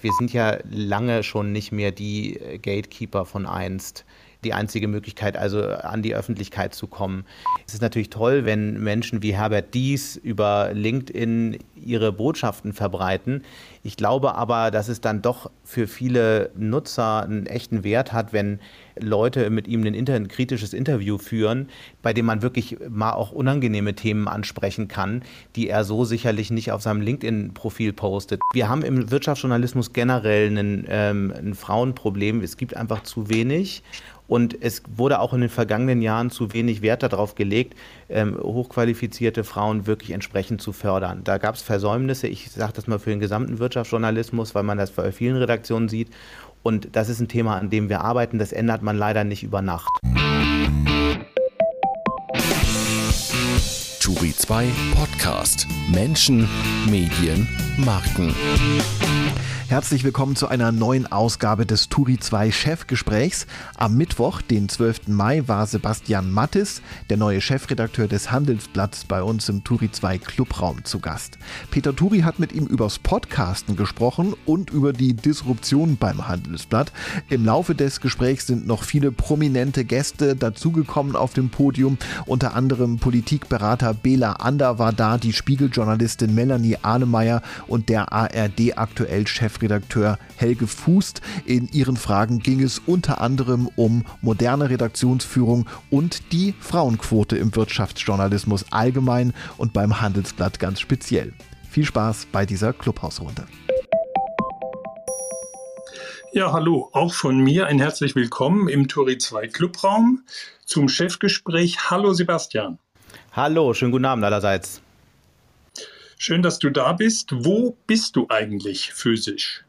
Wir sind ja lange schon nicht mehr die Gatekeeper von einst die einzige Möglichkeit, also an die Öffentlichkeit zu kommen. Es ist natürlich toll, wenn Menschen wie Herbert Dies über LinkedIn ihre Botschaften verbreiten. Ich glaube aber, dass es dann doch für viele Nutzer einen echten Wert hat, wenn Leute mit ihm ein Inter kritisches Interview führen, bei dem man wirklich mal auch unangenehme Themen ansprechen kann, die er so sicherlich nicht auf seinem LinkedIn-Profil postet. Wir haben im Wirtschaftsjournalismus generell einen, ähm, ein Frauenproblem. Es gibt einfach zu wenig. Und es wurde auch in den vergangenen Jahren zu wenig Wert darauf gelegt, ähm, hochqualifizierte Frauen wirklich entsprechend zu fördern. Da gab es Versäumnisse, ich sage das mal für den gesamten Wirtschaftsjournalismus, weil man das bei vielen Redaktionen sieht. Und das ist ein Thema, an dem wir arbeiten. Das ändert man leider nicht über Nacht. Turi 2 Podcast. Menschen, Medien, Marken. Herzlich willkommen zu einer neuen Ausgabe des Turi 2 Chefgesprächs. Am Mittwoch, den 12. Mai, war Sebastian Mattis, der neue Chefredakteur des Handelsblatts, bei uns im Turi 2 Clubraum zu Gast. Peter Turi hat mit ihm übers Podcasten gesprochen und über die Disruption beim Handelsblatt. Im Laufe des Gesprächs sind noch viele prominente Gäste dazugekommen auf dem Podium. Unter anderem Politikberater Bela Ander war da, die Spiegeljournalistin Melanie Ahnemeyer und der ARD aktuell Chef Chefredakteur Helge Fußt. In ihren Fragen ging es unter anderem um moderne Redaktionsführung und die Frauenquote im Wirtschaftsjournalismus allgemein und beim Handelsblatt ganz speziell. Viel Spaß bei dieser Clubhausrunde. Ja, hallo, auch von mir ein herzlich willkommen im Turi 2 Clubraum zum Chefgespräch. Hallo Sebastian. Hallo, schönen guten Abend allerseits. Schön, dass du da bist. Wo bist du eigentlich physisch?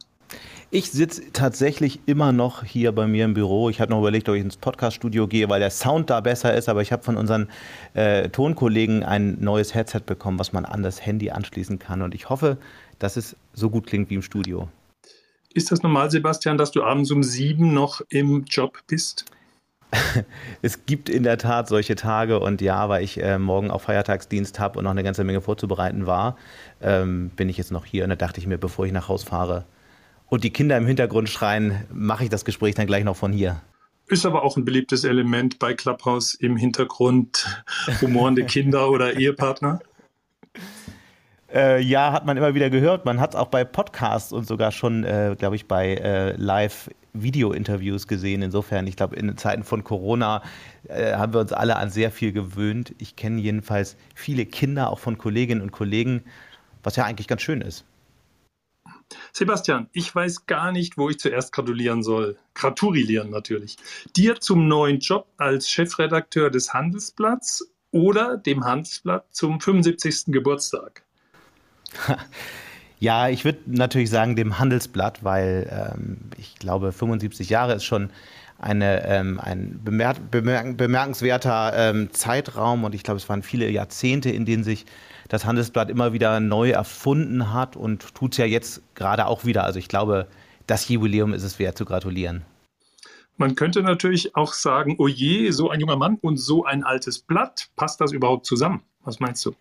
Ich sitze tatsächlich immer noch hier bei mir im Büro. Ich habe noch überlegt, ob ich ins Podcaststudio gehe, weil der Sound da besser ist. Aber ich habe von unseren äh, Tonkollegen ein neues Headset bekommen, was man an das Handy anschließen kann. Und ich hoffe, dass es so gut klingt wie im Studio. Ist das normal, Sebastian, dass du abends um sieben noch im Job bist? es gibt in der Tat solche Tage und ja, weil ich äh, morgen auch Feiertagsdienst habe und noch eine ganze Menge vorzubereiten war, ähm, bin ich jetzt noch hier und da dachte ich mir, bevor ich nach Haus fahre und die Kinder im Hintergrund schreien, mache ich das Gespräch dann gleich noch von hier. Ist aber auch ein beliebtes Element bei Clubhouse im Hintergrund, humorende Kinder oder Ehepartner. Äh, ja, hat man immer wieder gehört. Man hat es auch bei Podcasts und sogar schon, äh, glaube ich, bei äh, Live-Video-Interviews gesehen. Insofern, ich glaube, in Zeiten von Corona äh, haben wir uns alle an sehr viel gewöhnt. Ich kenne jedenfalls viele Kinder, auch von Kolleginnen und Kollegen, was ja eigentlich ganz schön ist. Sebastian, ich weiß gar nicht, wo ich zuerst gratulieren soll. Gratullieren natürlich. Dir zum neuen Job als Chefredakteur des Handelsblatts oder dem Handelsblatt zum 75. Geburtstag. Ja, ich würde natürlich sagen dem Handelsblatt, weil ähm, ich glaube, 75 Jahre ist schon eine, ähm, ein bemerk bemerk bemerkenswerter ähm, Zeitraum und ich glaube, es waren viele Jahrzehnte, in denen sich das Handelsblatt immer wieder neu erfunden hat und tut es ja jetzt gerade auch wieder. Also ich glaube, das Jubiläum ist es wert zu gratulieren. Man könnte natürlich auch sagen, oh je, so ein junger Mann und so ein altes Blatt, passt das überhaupt zusammen? Was meinst du?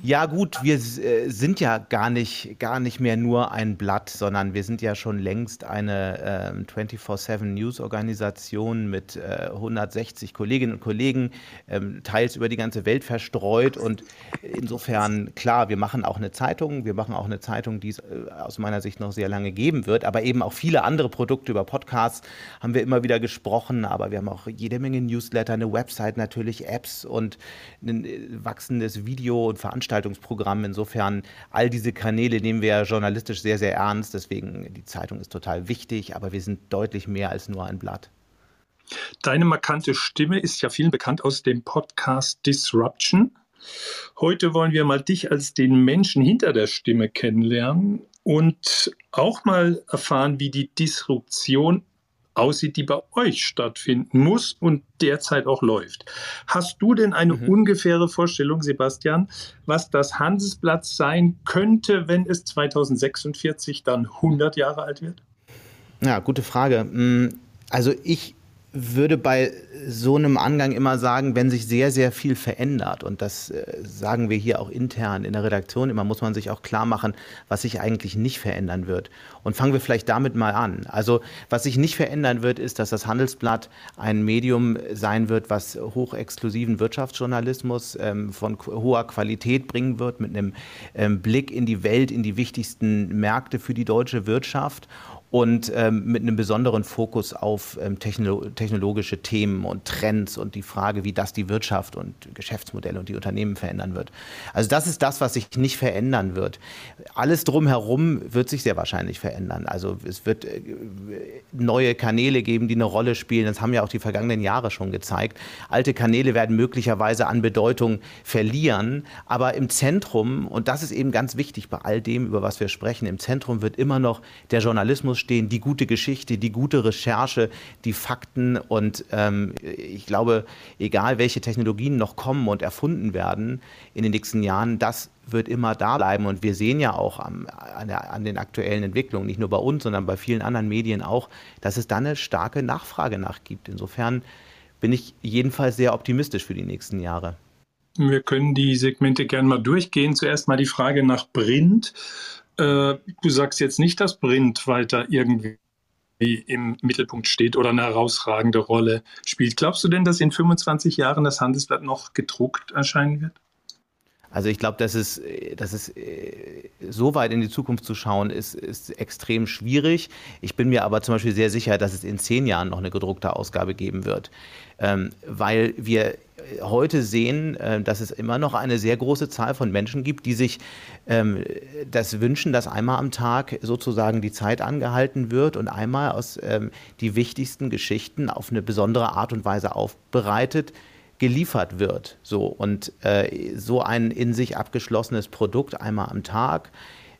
Ja gut, wir äh, sind ja gar nicht, gar nicht mehr nur ein Blatt, sondern wir sind ja schon längst eine äh, 24-7 News-Organisation mit äh, 160 Kolleginnen und Kollegen, ähm, teils über die ganze Welt verstreut. Und insofern, klar, wir machen auch eine Zeitung, wir machen auch eine Zeitung, die es äh, aus meiner Sicht noch sehr lange geben wird, aber eben auch viele andere Produkte über Podcasts haben wir immer wieder gesprochen, aber wir haben auch jede Menge Newsletter, eine Website natürlich, Apps und ein äh, wachsendes Video- und Veranstaltungsprogramm Veranstaltungsprogramm. Insofern, all diese Kanäle nehmen wir journalistisch sehr, sehr ernst. Deswegen, die Zeitung ist total wichtig, aber wir sind deutlich mehr als nur ein Blatt. Deine markante Stimme ist ja vielen bekannt aus dem Podcast Disruption. Heute wollen wir mal dich als den Menschen hinter der Stimme kennenlernen und auch mal erfahren, wie die Disruption aussieht, die bei euch stattfinden muss und derzeit auch läuft. Hast du denn eine mhm. ungefähre Vorstellung, Sebastian, was das Handelsblatt sein könnte, wenn es 2046 dann 100 Jahre alt wird? Ja, gute Frage. Mm, also ich würde bei so einem Angang immer sagen, wenn sich sehr, sehr viel verändert, und das äh, sagen wir hier auch intern in der Redaktion, immer muss man sich auch klar machen, was sich eigentlich nicht verändern wird. Und fangen wir vielleicht damit mal an. Also was sich nicht verändern wird, ist, dass das Handelsblatt ein Medium sein wird, was hochexklusiven Wirtschaftsjournalismus ähm, von hoher Qualität bringen wird, mit einem ähm, Blick in die Welt, in die wichtigsten Märkte für die deutsche Wirtschaft und ähm, mit einem besonderen Fokus auf ähm, technolo technologische Themen und Trends und die Frage, wie das die Wirtschaft und Geschäftsmodelle und die Unternehmen verändern wird. Also das ist das, was sich nicht verändern wird. Alles drumherum wird sich sehr wahrscheinlich verändern. Also es wird äh, neue Kanäle geben, die eine Rolle spielen. Das haben ja auch die vergangenen Jahre schon gezeigt. Alte Kanäle werden möglicherweise an Bedeutung verlieren, aber im Zentrum, und das ist eben ganz wichtig bei all dem, über was wir sprechen, im Zentrum wird immer noch der Journalismus stehen, die gute Geschichte, die gute Recherche, die Fakten. Und ähm, ich glaube, egal welche Technologien noch kommen und erfunden werden in den nächsten Jahren, das wird immer da bleiben. Und wir sehen ja auch am, an, der, an, den aktuellen Entwicklungen, nicht nur bei uns, sondern bei vielen anderen Medien auch, dass es da eine starke Nachfrage nach gibt. Insofern bin ich jedenfalls sehr optimistisch für die nächsten Jahre. Wir können die Segmente gerne mal durchgehen. Zuerst mal die Frage nach Print. Äh, du sagst jetzt nicht, dass Print weiter irgendwie im Mittelpunkt steht oder eine herausragende Rolle spielt. Glaubst du denn, dass in 25 Jahren das Handelsblatt noch gedruckt erscheinen wird? Also ich glaube, dass es, dass es so weit in die Zukunft zu schauen, ist, ist extrem schwierig. Ich bin mir aber zum Beispiel sehr sicher, dass es in zehn Jahren noch eine gedruckte Ausgabe geben wird, ähm, weil wir heute sehen, äh, dass es immer noch eine sehr große Zahl von Menschen gibt, die sich ähm, das wünschen, dass einmal am Tag sozusagen die Zeit angehalten wird und einmal aus ähm, die wichtigsten Geschichten auf eine besondere Art und Weise aufbereitet geliefert wird. So und äh, so ein in sich abgeschlossenes Produkt einmal am Tag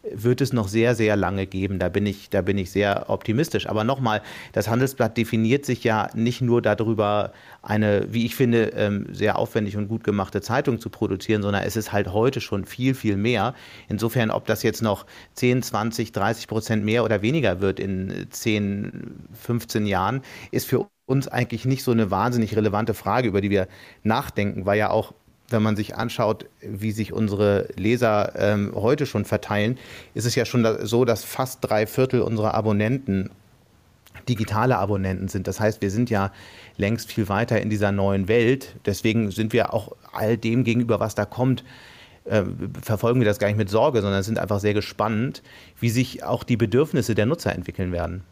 wird es noch sehr, sehr lange geben. Da bin ich, da bin ich sehr optimistisch. Aber nochmal, das Handelsblatt definiert sich ja nicht nur darüber, eine, wie ich finde, ähm, sehr aufwendig und gut gemachte Zeitung zu produzieren, sondern es ist halt heute schon viel, viel mehr. Insofern, ob das jetzt noch 10, 20, 30 Prozent mehr oder weniger wird in 10, 15 Jahren, ist für uns eigentlich nicht so eine wahnsinnig relevante Frage, über die wir nachdenken, weil ja auch wenn man sich anschaut, wie sich unsere Leser ähm, heute schon verteilen, ist es ja schon so, dass fast drei Viertel unserer Abonnenten digitale Abonnenten sind. Das heißt, wir sind ja längst viel weiter in dieser neuen Welt. Deswegen sind wir auch all dem gegenüber, was da kommt, äh, verfolgen wir das gar nicht mit Sorge, sondern sind einfach sehr gespannt, wie sich auch die Bedürfnisse der Nutzer entwickeln werden.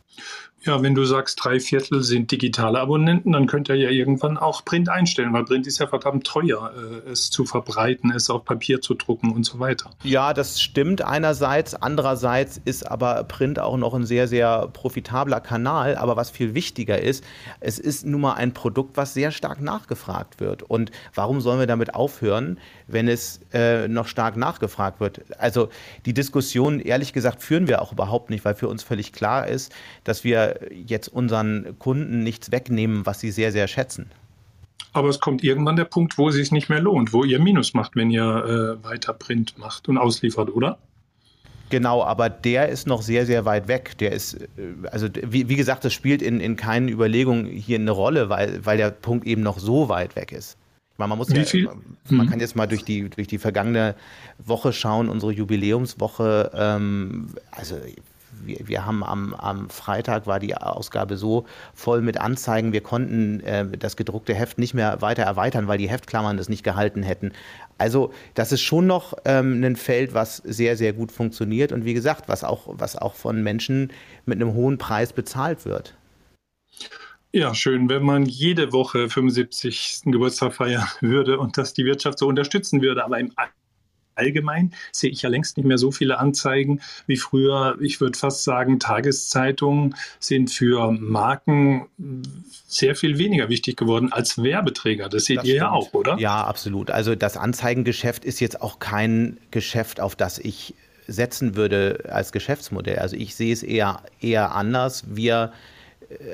Ja, wenn du sagst, drei Viertel sind digitale Abonnenten, dann könnt ihr ja irgendwann auch Print einstellen, weil Print ist ja verdammt teuer, äh, es zu verbreiten, es auf Papier zu drucken und so weiter. Ja, das stimmt einerseits. Andererseits ist aber Print auch noch ein sehr, sehr profitabler Kanal. Aber was viel wichtiger ist, es ist nun mal ein Produkt, was sehr stark nachgefragt wird. Und warum sollen wir damit aufhören, wenn es äh, noch stark nachgefragt wird? Also die Diskussion, ehrlich gesagt, führen wir auch überhaupt nicht, weil für uns völlig klar ist, dass wir jetzt unseren Kunden nichts wegnehmen, was sie sehr, sehr schätzen. Aber es kommt irgendwann der Punkt, wo es sich nicht mehr lohnt, wo ihr Minus macht, wenn ihr äh, weiter Print macht und ausliefert, oder? Genau, aber der ist noch sehr, sehr weit weg. Der ist, äh, also wie, wie gesagt, das spielt in, in keinen Überlegungen hier eine Rolle, weil, weil der Punkt eben noch so weit weg ist. Meine, man muss ja, man mhm. kann jetzt mal durch die, durch die vergangene Woche schauen, unsere Jubiläumswoche. Ähm, also wir, wir haben am, am Freitag war die Ausgabe so voll mit Anzeigen, wir konnten äh, das gedruckte Heft nicht mehr weiter erweitern, weil die Heftklammern das nicht gehalten hätten. Also das ist schon noch ähm, ein Feld, was sehr, sehr gut funktioniert und wie gesagt, was auch, was auch von Menschen mit einem hohen Preis bezahlt wird. Ja, schön, wenn man jede Woche 75. Geburtstag feiern würde und das die Wirtschaft so unterstützen würde. Aber im allgemein sehe ich ja längst nicht mehr so viele Anzeigen wie früher. Ich würde fast sagen, Tageszeitungen sind für Marken sehr viel weniger wichtig geworden als Werbeträger. Das seht das ihr stimmt. ja auch, oder? Ja, absolut. Also das Anzeigengeschäft ist jetzt auch kein Geschäft, auf das ich setzen würde als Geschäftsmodell. Also ich sehe es eher, eher anders. Wir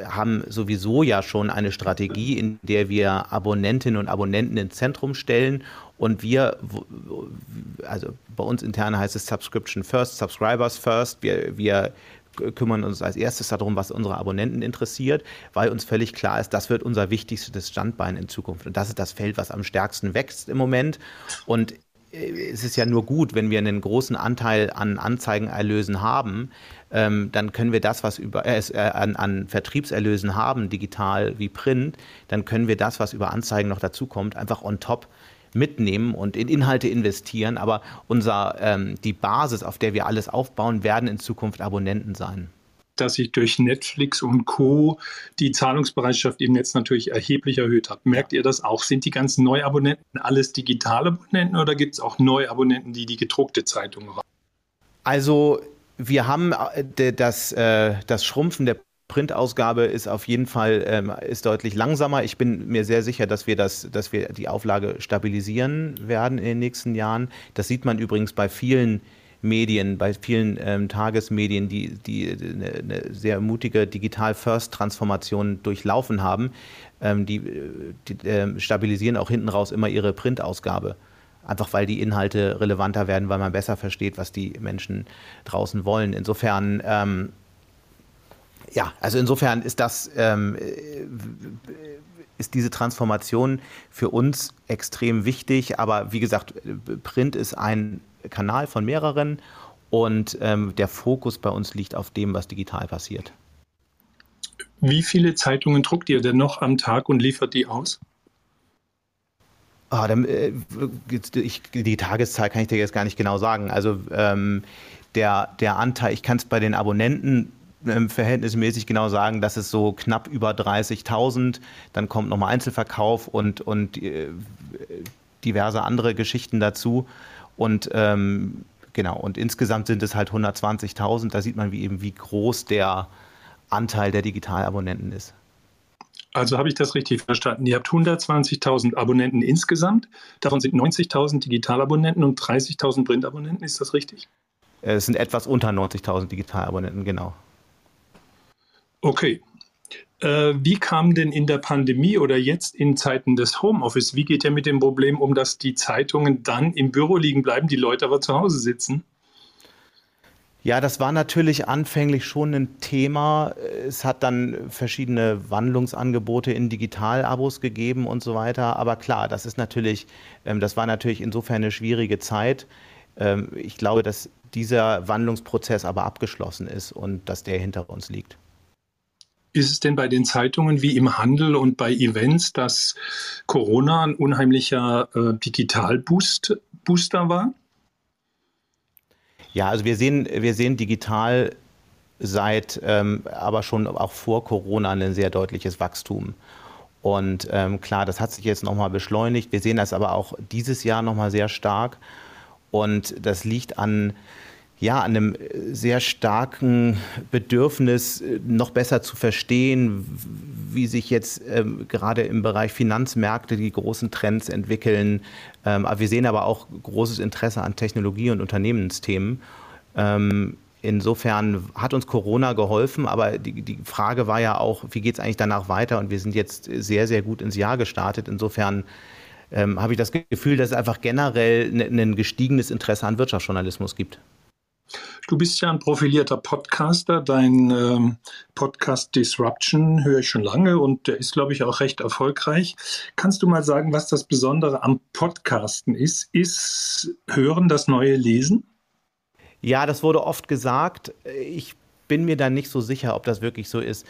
haben sowieso ja schon eine Strategie, in der wir Abonnentinnen und Abonnenten ins Zentrum stellen und wir, also bei uns intern heißt es Subscription First, Subscribers First. Wir, wir kümmern uns als erstes darum, was unsere Abonnenten interessiert, weil uns völlig klar ist, das wird unser wichtigstes Standbein in Zukunft. Und das ist das Feld, was am stärksten wächst im Moment. Und es ist ja nur gut, wenn wir einen großen Anteil an Anzeigenerlösen haben, ähm, dann können wir das, was über, äh, an, an, Vertriebserlösen haben, digital wie Print, dann können wir das, was über Anzeigen noch dazukommt, einfach on top mitnehmen und in Inhalte investieren. Aber unser, ähm, die Basis, auf der wir alles aufbauen, werden in Zukunft Abonnenten sein dass sich durch Netflix und Co. die Zahlungsbereitschaft im Netz natürlich erheblich erhöht hat. Merkt ihr das auch? Sind die ganzen Neuabonnenten alles digitale Abonnenten oder gibt es auch Neuabonnenten, die die gedruckte Zeitung haben? Also wir haben äh, das, äh, das Schrumpfen der Printausgabe ist auf jeden Fall ähm, ist deutlich langsamer. Ich bin mir sehr sicher, dass wir das, dass wir die Auflage stabilisieren werden in den nächsten Jahren. Das sieht man übrigens bei vielen Medien, bei vielen ähm, Tagesmedien, die, die eine, eine sehr mutige Digital-First-Transformation durchlaufen haben, ähm, die, die äh, stabilisieren auch hinten raus immer ihre Printausgabe. Einfach weil die Inhalte relevanter werden, weil man besser versteht, was die Menschen draußen wollen. Insofern, ähm, ja, also insofern ist das, ähm, ist diese Transformation für uns extrem wichtig. Aber wie gesagt, Print ist ein Kanal von mehreren und ähm, der Fokus bei uns liegt auf dem, was digital passiert. Wie viele Zeitungen druckt ihr denn noch am Tag und liefert die aus? Ah, dann, äh, ich, die Tageszahl kann ich dir jetzt gar nicht genau sagen. Also ähm, der, der Anteil, ich kann es bei den Abonnenten ähm, verhältnismäßig genau sagen, dass es so knapp über 30.000, dann kommt nochmal Einzelverkauf und, und äh, diverse andere Geschichten dazu. Und ähm, genau, und insgesamt sind es halt 120.000. Da sieht man wie eben, wie groß der Anteil der Digitalabonnenten ist. Also habe ich das richtig verstanden. Ihr habt 120.000 Abonnenten insgesamt. Davon sind 90.000 Digitalabonnenten und 30.000 Printabonnenten. Ist das richtig? Es sind etwas unter 90.000 Digitalabonnenten, genau. Okay. Äh, wie kam denn in der Pandemie oder jetzt in Zeiten des Homeoffice, wie geht ihr mit dem Problem um, dass die Zeitungen dann im Büro liegen bleiben, die Leute aber zu Hause sitzen? Ja, das war natürlich anfänglich schon ein Thema. Es hat dann verschiedene Wandlungsangebote in Digitalabos gegeben und so weiter. Aber klar, das ist natürlich, ähm, das war natürlich insofern eine schwierige Zeit. Ähm, ich glaube, dass dieser Wandlungsprozess aber abgeschlossen ist und dass der hinter uns liegt. Ist es denn bei den Zeitungen wie im Handel und bei Events, dass Corona ein unheimlicher äh, Digital-Booster war? Ja, also wir sehen, wir sehen digital seit, ähm, aber schon auch vor Corona ein sehr deutliches Wachstum. Und ähm, klar, das hat sich jetzt nochmal beschleunigt. Wir sehen das aber auch dieses Jahr nochmal sehr stark. Und das liegt an ja, an einem sehr starken Bedürfnis, noch besser zu verstehen, wie sich jetzt ähm, gerade im Bereich Finanzmärkte die großen Trends entwickeln. Ähm, wir sehen aber auch großes Interesse an Technologie- und Unternehmensthemen. Ähm, insofern hat uns Corona geholfen, aber die, die Frage war ja auch, wie geht es eigentlich danach weiter? Und wir sind jetzt sehr, sehr gut ins Jahr gestartet. Insofern ähm, habe ich das Gefühl, dass es einfach generell ein gestiegenes Interesse an Wirtschaftsjournalismus gibt. Du bist ja ein profilierter Podcaster. Dein ähm, Podcast Disruption höre ich schon lange und der ist, glaube ich, auch recht erfolgreich. Kannst du mal sagen, was das Besondere am Podcasten ist? Ist Hören das neue Lesen? Ja, das wurde oft gesagt. Ich bin mir da nicht so sicher, ob das wirklich so ist,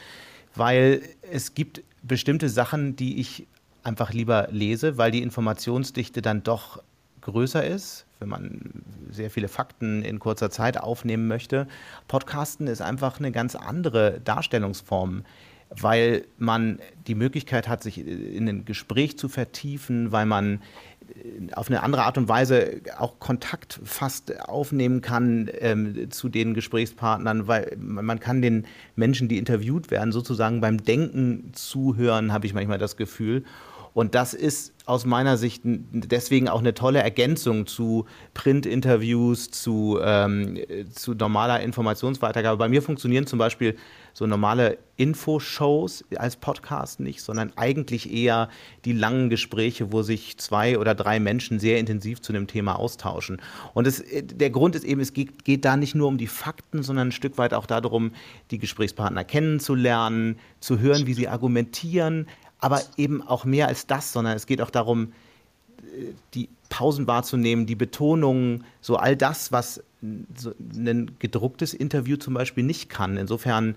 weil es gibt bestimmte Sachen, die ich einfach lieber lese, weil die Informationsdichte dann doch größer ist wenn man sehr viele Fakten in kurzer Zeit aufnehmen möchte. Podcasten ist einfach eine ganz andere Darstellungsform, weil man die Möglichkeit hat, sich in ein Gespräch zu vertiefen, weil man auf eine andere Art und Weise auch Kontakt fast aufnehmen kann ähm, zu den Gesprächspartnern, weil man kann den Menschen, die interviewt werden, sozusagen beim Denken zuhören, habe ich manchmal das Gefühl. Und das ist aus meiner Sicht deswegen auch eine tolle Ergänzung zu Print-Interviews, zu, ähm, zu normaler Informationsweitergabe. Bei mir funktionieren zum Beispiel so normale Infoshows als Podcast nicht, sondern eigentlich eher die langen Gespräche, wo sich zwei oder drei Menschen sehr intensiv zu dem Thema austauschen. Und es, der Grund ist eben, es geht, geht da nicht nur um die Fakten, sondern ein Stück weit auch darum, die Gesprächspartner kennenzulernen, zu hören, wie sie argumentieren, aber eben auch mehr als das, sondern es geht auch darum, die Pausen wahrzunehmen, die Betonungen, so all das, was so ein gedrucktes Interview zum Beispiel nicht kann. Insofern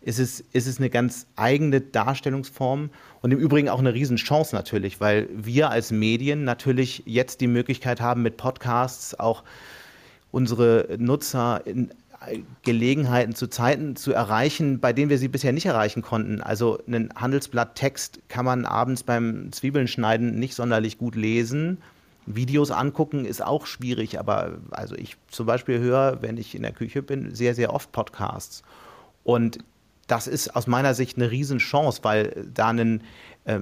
ist es, ist es eine ganz eigene Darstellungsform und im Übrigen auch eine Riesenchance natürlich, weil wir als Medien natürlich jetzt die Möglichkeit haben, mit Podcasts auch unsere Nutzer in Gelegenheiten zu Zeiten zu erreichen, bei denen wir sie bisher nicht erreichen konnten. Also einen Handelsblatt-Text kann man abends beim Zwiebeln schneiden nicht sonderlich gut lesen. Videos angucken ist auch schwierig, aber also ich zum Beispiel höre, wenn ich in der Küche bin, sehr, sehr oft Podcasts. Und das ist aus meiner Sicht eine Riesenchance, weil da einen, äh,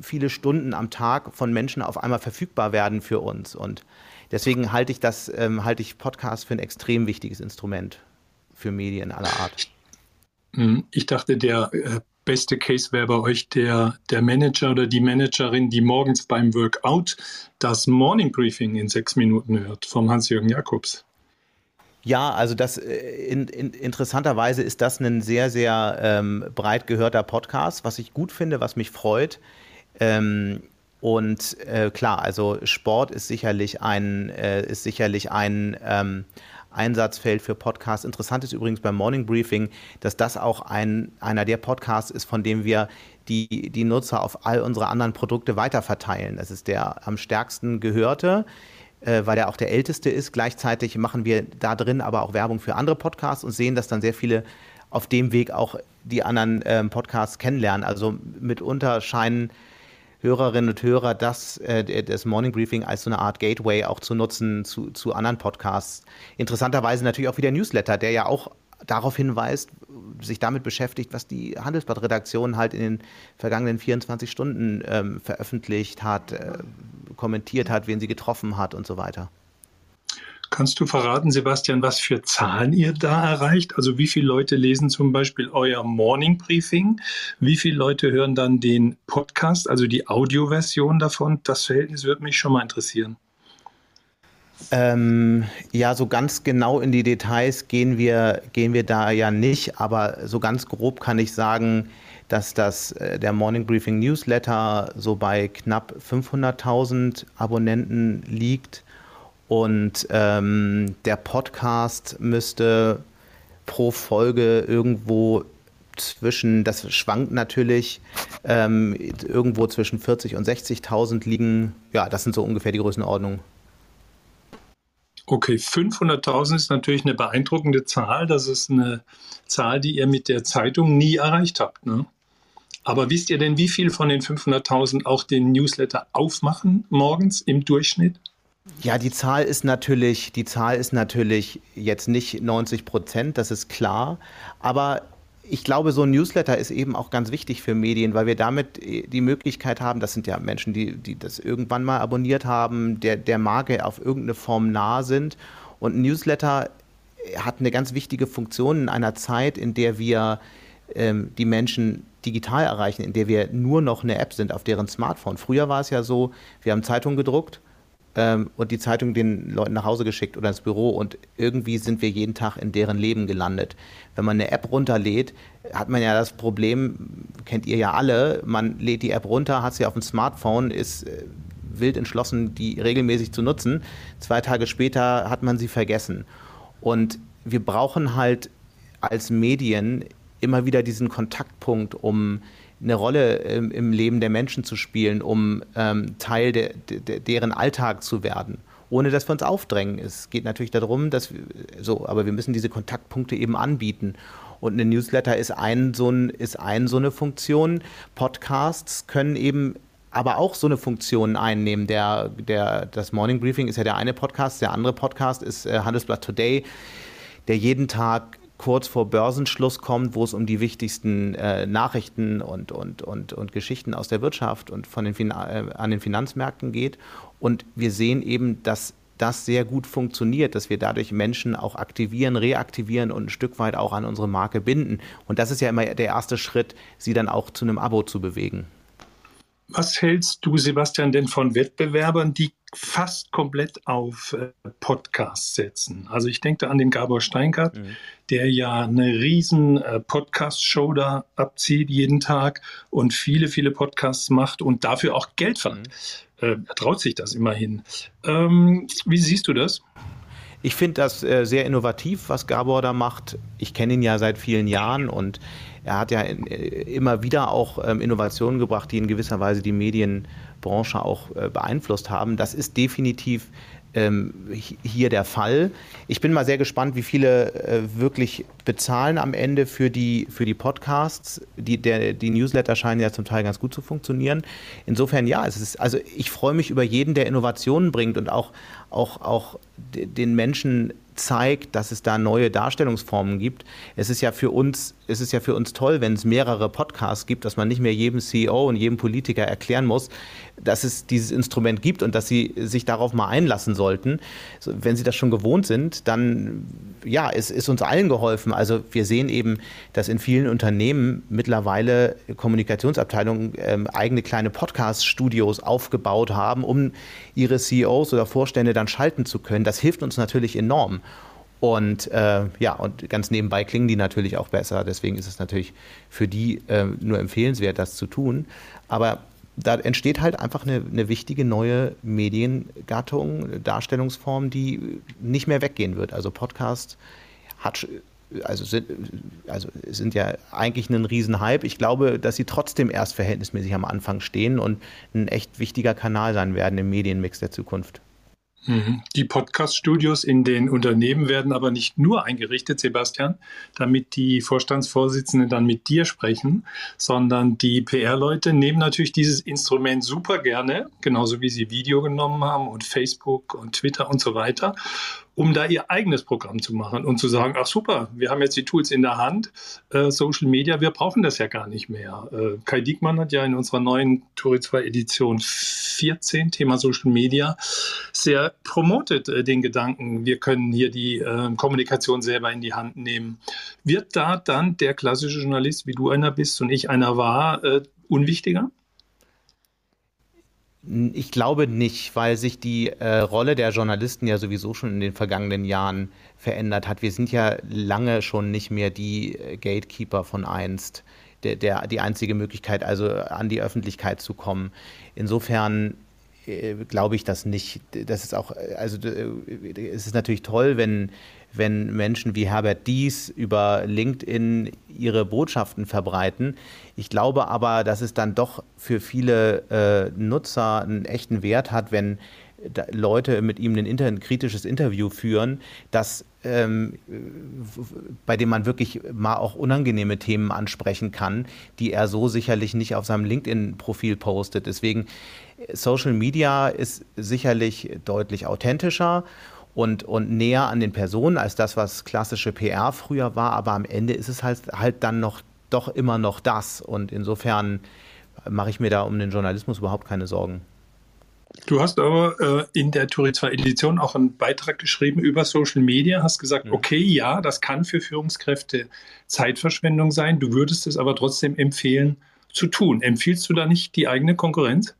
viele Stunden am Tag von Menschen auf einmal verfügbar werden für uns. Und Deswegen halte ich das, ähm, halte ich Podcast für ein extrem wichtiges Instrument für Medien aller Art. Hm, ich dachte, der äh, beste Case wäre bei euch der, der Manager oder die Managerin, die morgens beim Workout das Morning Briefing in sechs Minuten hört, vom Hans-Jürgen Jakobs. Ja, also das äh, in, in, interessanterweise ist das ein sehr, sehr ähm, breit gehörter Podcast, was ich gut finde, was mich freut. Ähm, und äh, klar, also Sport ist sicherlich ein, äh, ist sicherlich ein ähm, Einsatzfeld für Podcasts. Interessant ist übrigens beim Morning Briefing, dass das auch ein, einer der Podcasts ist, von dem wir die, die Nutzer auf all unsere anderen Produkte weiterverteilen. Das ist der am stärksten gehörte, äh, weil er auch der älteste ist. Gleichzeitig machen wir da drin aber auch Werbung für andere Podcasts und sehen, dass dann sehr viele auf dem Weg auch die anderen ähm, Podcasts kennenlernen. Also mitunter scheinen Hörerinnen und Hörer das, äh, das Morning Briefing als so eine Art Gateway auch zu nutzen zu, zu anderen Podcasts. Interessanterweise natürlich auch wieder Newsletter, der ja auch darauf hinweist, sich damit beschäftigt, was die Handelsblatt-Redaktion halt in den vergangenen 24 Stunden ähm, veröffentlicht hat, äh, kommentiert hat, wen sie getroffen hat und so weiter. Kannst du verraten, Sebastian, was für Zahlen ihr da erreicht? Also wie viele Leute lesen zum Beispiel euer Morning Briefing? Wie viele Leute hören dann den Podcast, also die Audioversion davon? Das Verhältnis würde mich schon mal interessieren. Ähm, ja, so ganz genau in die Details gehen wir, gehen wir da ja nicht, aber so ganz grob kann ich sagen, dass das, äh, der Morning Briefing Newsletter so bei knapp 500.000 Abonnenten liegt und ähm, der Podcast müsste pro Folge irgendwo zwischen, das schwankt natürlich, ähm, irgendwo zwischen 40 und 60.000 liegen. Ja, das sind so ungefähr die Größenordnungen. Okay, 500.000 ist natürlich eine beeindruckende Zahl. Das ist eine Zahl, die ihr mit der Zeitung nie erreicht habt. Ne? Aber wisst ihr denn, wie viel von den 500.000 auch den Newsletter aufmachen morgens im Durchschnitt? Ja, die Zahl ist natürlich, die Zahl ist natürlich jetzt nicht 90 Prozent, das ist klar. Aber ich glaube, so ein Newsletter ist eben auch ganz wichtig für Medien, weil wir damit die Möglichkeit haben, das sind ja Menschen, die, die das irgendwann mal abonniert haben, der, der Marke auf irgendeine Form nah sind. Und ein Newsletter hat eine ganz wichtige Funktion in einer Zeit, in der wir ähm, die Menschen digital erreichen, in der wir nur noch eine App sind auf deren Smartphone. Früher war es ja so, wir haben Zeitungen gedruckt ähm, und die Zeitung den Leuten nach Hause geschickt oder ins Büro und irgendwie sind wir jeden Tag in deren Leben gelandet. Wenn man eine App runterlädt, hat man ja das Problem, kennt ihr ja alle, man lädt die App runter, hat sie auf dem Smartphone, ist äh, wild entschlossen, die regelmäßig zu nutzen. Zwei Tage später hat man sie vergessen. Und wir brauchen halt als Medien immer wieder diesen Kontaktpunkt, um eine Rolle im, im Leben der Menschen zu spielen, um ähm, Teil de, de, deren Alltag zu werden, ohne dass wir uns aufdrängen. Es geht natürlich darum, dass wir, so, aber wir müssen diese Kontaktpunkte eben anbieten. Und ein Newsletter ist ein so, ein, ist ein so eine Funktion. Podcasts können eben aber auch so eine Funktion einnehmen. Der, der, das Morning Briefing ist ja der eine Podcast, der andere Podcast ist äh, Handelsblatt Today, der jeden Tag kurz vor Börsenschluss kommt, wo es um die wichtigsten äh, Nachrichten und, und, und, und Geschichten aus der Wirtschaft und von den äh, an den Finanzmärkten geht. Und wir sehen eben, dass das sehr gut funktioniert, dass wir dadurch Menschen auch aktivieren, reaktivieren und ein Stück weit auch an unsere Marke binden. Und das ist ja immer der erste Schritt, sie dann auch zu einem Abo zu bewegen. Was hältst du, Sebastian, denn von Wettbewerbern, die fast komplett auf äh, Podcasts setzen? Also ich denke an den Gabor Steingart, mhm. der ja eine riesen äh, Podcast-Show da abzieht jeden Tag und viele, viele Podcasts macht und dafür auch Geld verlangt. Mhm. Äh, er traut sich das immerhin. Ähm, wie siehst du das? Ich finde das äh, sehr innovativ, was Gabor da macht. Ich kenne ihn ja seit vielen Jahren und er hat ja äh, immer wieder auch ähm, Innovationen gebracht, die in gewisser Weise die Medienbranche auch äh, beeinflusst haben. Das ist definitiv ähm, hier der Fall. Ich bin mal sehr gespannt, wie viele äh, wirklich bezahlen am Ende für die, für die Podcasts. Die, der, die Newsletter scheinen ja zum Teil ganz gut zu funktionieren. Insofern ja, es ist, also ich freue mich über jeden, der Innovationen bringt und auch, auch, auch den Menschen zeigt, dass es da neue Darstellungsformen gibt. Es ist ja für uns, es ist ja für uns toll, wenn es mehrere Podcasts gibt, dass man nicht mehr jedem CEO und jedem Politiker erklären muss, dass es dieses Instrument gibt und dass sie sich darauf mal einlassen sollten. Wenn sie das schon gewohnt sind, dann ja, es ist uns allen geholfen. Also wir sehen eben, dass in vielen Unternehmen mittlerweile Kommunikationsabteilungen ähm, eigene kleine Podcast-Studios aufgebaut haben, um ihre CEOs oder Vorstände dann schalten zu können. Das hilft uns natürlich enorm. Und äh, ja, und ganz nebenbei klingen die natürlich auch besser. Deswegen ist es natürlich für die äh, nur empfehlenswert, das zu tun. Aber da entsteht halt einfach eine, eine, wichtige neue Mediengattung, Darstellungsform, die nicht mehr weggehen wird. Also Podcast hat also sind, also sind ja eigentlich ein Riesenhype. Ich glaube, dass sie trotzdem erst verhältnismäßig am Anfang stehen und ein echt wichtiger Kanal sein werden im Medienmix der Zukunft. Mhm. Die Podcast-Studios in den Unternehmen werden aber nicht nur eingerichtet, Sebastian, damit die Vorstandsvorsitzenden dann mit dir sprechen, sondern die PR-Leute nehmen natürlich dieses Instrument super gerne, genauso wie sie Video genommen haben und Facebook und Twitter und so weiter um da ihr eigenes Programm zu machen und zu sagen, ach super, wir haben jetzt die Tools in der Hand, äh, Social Media, wir brauchen das ja gar nicht mehr. Äh, Kai Diekmann hat ja in unserer neuen Turi 2 Edition 14, Thema Social Media, sehr promotet äh, den Gedanken, wir können hier die äh, Kommunikation selber in die Hand nehmen. Wird da dann der klassische Journalist, wie du einer bist und ich einer war, äh, unwichtiger? Ich glaube nicht, weil sich die äh, Rolle der Journalisten ja sowieso schon in den vergangenen Jahren verändert hat. Wir sind ja lange schon nicht mehr die äh, Gatekeeper von einst, der, der, die einzige Möglichkeit, also an die Öffentlichkeit zu kommen. Insofern äh, glaube ich das nicht. Das ist auch, also äh, es ist natürlich toll, wenn wenn Menschen wie Herbert Dies über LinkedIn ihre Botschaften verbreiten. Ich glaube aber, dass es dann doch für viele äh, Nutzer einen echten Wert hat, wenn Leute mit ihm ein, inter ein kritisches Interview führen, das, ähm, bei dem man wirklich mal auch unangenehme Themen ansprechen kann, die er so sicherlich nicht auf seinem LinkedIn-Profil postet. Deswegen Social Media ist sicherlich deutlich authentischer und, und näher an den Personen als das, was klassische PR früher war. Aber am Ende ist es halt, halt dann noch doch immer noch das. Und insofern mache ich mir da um den Journalismus überhaupt keine Sorgen. Du hast aber äh, in der Turi 2 Edition auch einen Beitrag geschrieben über Social Media, hast gesagt, mhm. okay, ja, das kann für Führungskräfte Zeitverschwendung sein, du würdest es aber trotzdem empfehlen zu tun. Empfiehlst du da nicht die eigene Konkurrenz?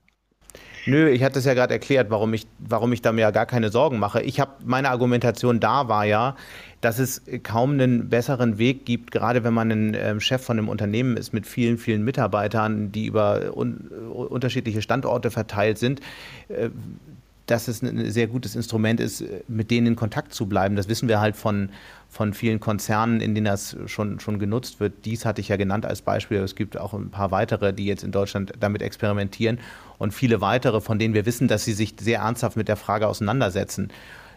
Nö, ich hatte es ja gerade erklärt, warum ich, warum ich da mir ja gar keine Sorgen mache. Ich habe meine Argumentation da war ja, dass es kaum einen besseren Weg gibt, gerade wenn man ein ähm, Chef von einem Unternehmen ist mit vielen, vielen Mitarbeitern, die über un unterschiedliche Standorte verteilt sind. Äh, dass es ein sehr gutes Instrument ist, mit denen in Kontakt zu bleiben. Das wissen wir halt von, von vielen Konzernen, in denen das schon, schon genutzt wird. Dies hatte ich ja genannt als Beispiel. Es gibt auch ein paar weitere, die jetzt in Deutschland damit experimentieren und viele weitere, von denen wir wissen, dass sie sich sehr ernsthaft mit der Frage auseinandersetzen.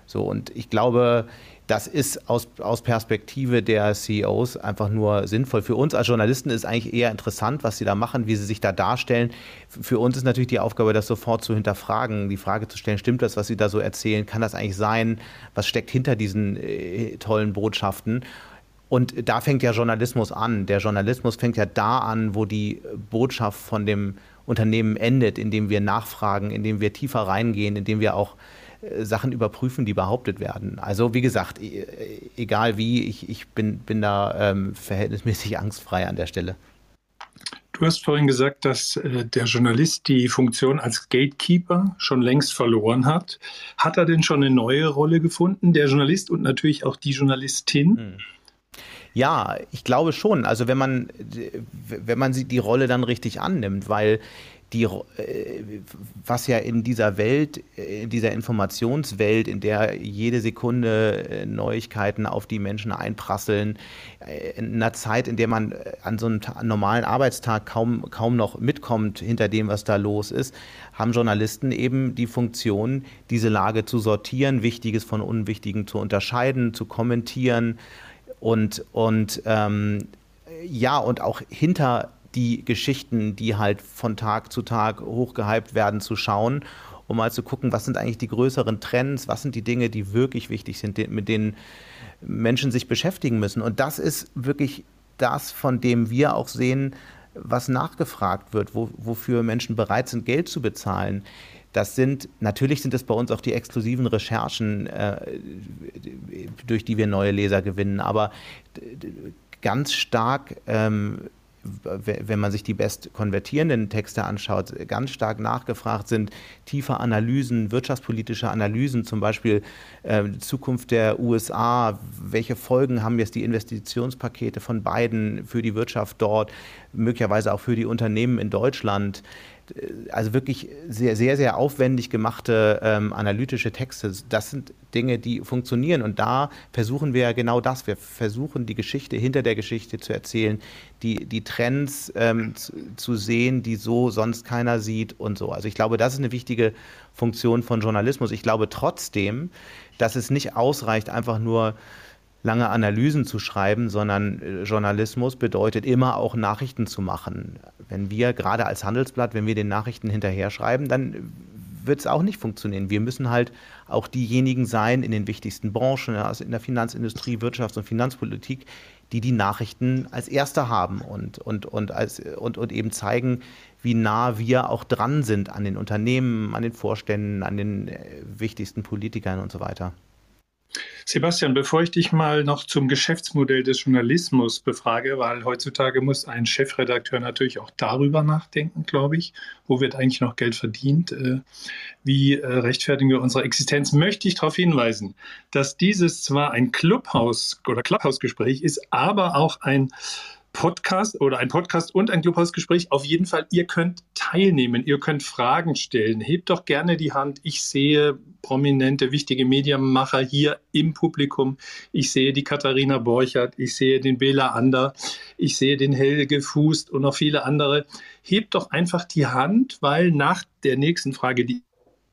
So, und ich glaube, das ist aus, aus Perspektive der CEOs einfach nur sinnvoll. Für uns als Journalisten ist eigentlich eher interessant, was sie da machen, wie sie sich da darstellen. Für uns ist natürlich die Aufgabe, das sofort zu hinterfragen, die Frage zu stellen, stimmt das, was sie da so erzählen? Kann das eigentlich sein? Was steckt hinter diesen äh, tollen Botschaften? Und da fängt ja Journalismus an. Der Journalismus fängt ja da an, wo die Botschaft von dem Unternehmen endet, indem wir nachfragen, indem wir tiefer reingehen, indem wir auch Sachen überprüfen, die behauptet werden. Also wie gesagt, e egal wie, ich, ich bin, bin da ähm, verhältnismäßig angstfrei an der Stelle. Du hast vorhin gesagt, dass äh, der Journalist die Funktion als Gatekeeper schon längst verloren hat. Hat er denn schon eine neue Rolle gefunden, der Journalist und natürlich auch die Journalistin? Hm. Ja, ich glaube schon. Also wenn man, wenn man die Rolle dann richtig annimmt, weil die, äh, was ja in dieser Welt, äh, in dieser Informationswelt, in der jede Sekunde äh, Neuigkeiten auf die Menschen einprasseln, in einer Zeit, in der man an so einem normalen Arbeitstag kaum, kaum noch mitkommt hinter dem, was da los ist, haben Journalisten eben die Funktion, diese Lage zu sortieren, Wichtiges von Unwichtigem zu unterscheiden, zu kommentieren und, und ähm, ja, und auch hinter die Geschichten, die halt von Tag zu Tag hochgehypt werden, zu schauen, um mal zu gucken, was sind eigentlich die größeren Trends, was sind die Dinge, die wirklich wichtig sind, mit denen Menschen sich beschäftigen müssen. Und das ist wirklich das, von dem wir auch sehen, was nachgefragt wird, wo, wofür Menschen bereit sind, Geld zu bezahlen. Das sind, natürlich sind es bei uns auch die exklusiven Recherchen, äh, durch die wir neue Leser gewinnen, aber ganz stark ähm, wenn man sich die best konvertierenden Texte anschaut, ganz stark nachgefragt sind tiefe Analysen, wirtschaftspolitische Analysen, zum Beispiel äh, Zukunft der USA, welche Folgen haben jetzt die Investitionspakete von Biden für die Wirtschaft dort, möglicherweise auch für die Unternehmen in Deutschland. Also wirklich sehr, sehr, sehr aufwendig gemachte ähm, analytische Texte. Das sind Dinge, die funktionieren. Und da versuchen wir genau das. Wir versuchen, die Geschichte hinter der Geschichte zu erzählen, die, die Trends ähm, zu, zu, sehen, die so sonst keiner sieht und so. Also ich glaube, das ist eine wichtige Funktion von Journalismus. Ich glaube trotzdem, dass es nicht ausreicht, einfach nur lange Analysen zu schreiben, sondern äh, Journalismus bedeutet immer auch Nachrichten zu machen. Wenn wir gerade als Handelsblatt, wenn wir den Nachrichten hinterher schreiben, dann wird es auch nicht funktionieren. Wir müssen halt auch diejenigen sein in den wichtigsten Branchen, also in der Finanzindustrie, Wirtschafts- und Finanzpolitik, die die Nachrichten als Erste haben und, und, und, als, und, und eben zeigen, wie nah wir auch dran sind an den Unternehmen, an den Vorständen, an den äh, wichtigsten Politikern und so weiter. Sebastian, bevor ich dich mal noch zum Geschäftsmodell des Journalismus befrage, weil heutzutage muss ein Chefredakteur natürlich auch darüber nachdenken, glaube ich, wo wird eigentlich noch Geld verdient, äh, wie äh, rechtfertigen wir unsere Existenz, möchte ich darauf hinweisen, dass dieses zwar ein Clubhaus- oder Clubhausgespräch ist, aber auch ein Podcast oder ein Podcast und ein Clubhausgespräch. Auf jeden Fall, ihr könnt teilnehmen, ihr könnt Fragen stellen. Hebt doch gerne die Hand. Ich sehe prominente, wichtige Medienmacher hier im Publikum. Ich sehe die Katharina Borchert, ich sehe den Bela Ander, ich sehe den Helge Fußt und noch viele andere. Hebt doch einfach die Hand, weil nach der nächsten Frage, die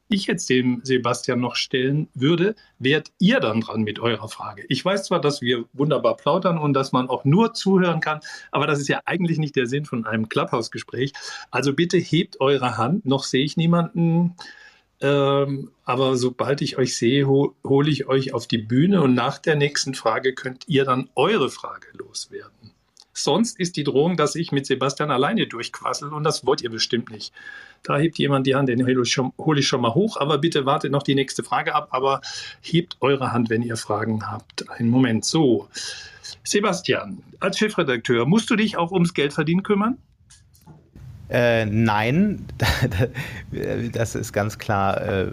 ich jetzt dem Sebastian noch stellen würde, wärt ihr dann dran mit eurer Frage. Ich weiß zwar, dass wir wunderbar plaudern und dass man auch nur zuhören kann, aber das ist ja eigentlich nicht der Sinn von einem Clubhouse-Gespräch. Also bitte hebt eure Hand. Noch sehe ich niemanden. Ähm, aber sobald ich euch sehe, ho hole ich euch auf die Bühne und nach der nächsten Frage könnt ihr dann eure Frage loswerden. Sonst ist die Drohung, dass ich mit Sebastian alleine durchquassel und das wollt ihr bestimmt nicht. Da hebt jemand die Hand, den hole ich, schon, ich schon mal hoch, aber bitte wartet noch die nächste Frage ab, aber hebt eure Hand, wenn ihr Fragen habt. Einen Moment. So, Sebastian, als Chefredakteur, musst du dich auch ums Geldverdienen kümmern? Äh, nein, das ist ganz klar, äh,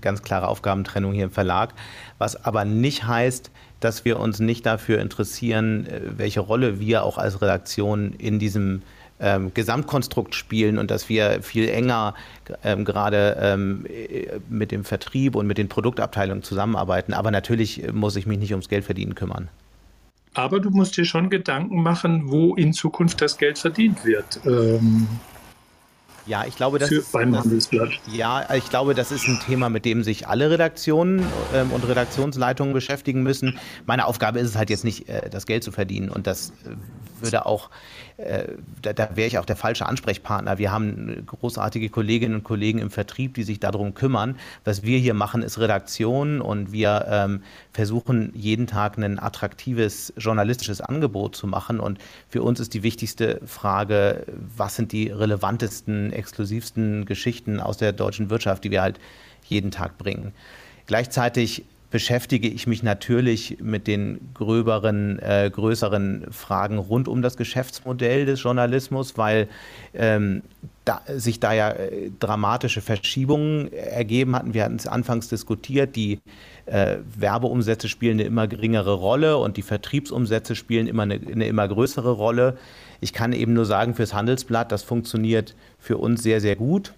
ganz klare Aufgabentrennung hier im Verlag. Was aber nicht heißt, dass wir uns nicht dafür interessieren, äh, welche Rolle wir auch als Redaktion in diesem ähm, Gesamtkonstrukt spielen und dass wir viel enger ähm, gerade ähm, mit dem Vertrieb und mit den Produktabteilungen zusammenarbeiten. Aber natürlich muss ich mich nicht ums Geld verdienen kümmern. Aber du musst dir schon Gedanken machen, wo in Zukunft das Geld verdient wird. Ja, ich glaube, das für, ist, beim Handelsblatt. Ja, ich glaube, das ist ein Thema, mit dem sich alle Redaktionen ähm, und Redaktionsleitungen beschäftigen müssen. Meine Aufgabe ist es halt jetzt nicht, äh, das Geld zu verdienen und das äh, würde auch da, da wäre ich auch der falsche Ansprechpartner. Wir haben großartige Kolleginnen und Kollegen im Vertrieb, die sich darum kümmern. Was wir hier machen, ist Redaktion und wir ähm, versuchen jeden Tag ein attraktives journalistisches Angebot zu machen. Und für uns ist die wichtigste Frage, was sind die relevantesten, exklusivsten Geschichten aus der deutschen Wirtschaft, die wir halt jeden Tag bringen. Gleichzeitig beschäftige ich mich natürlich mit den gröberen, äh, größeren Fragen rund um das Geschäftsmodell des Journalismus, weil ähm, da, sich da ja äh, dramatische Verschiebungen ergeben hatten. Wir hatten es anfangs diskutiert, die äh, Werbeumsätze spielen eine immer geringere Rolle und die Vertriebsumsätze spielen immer eine, eine immer größere Rolle. Ich kann eben nur sagen, fürs Handelsblatt, das funktioniert für uns sehr, sehr gut.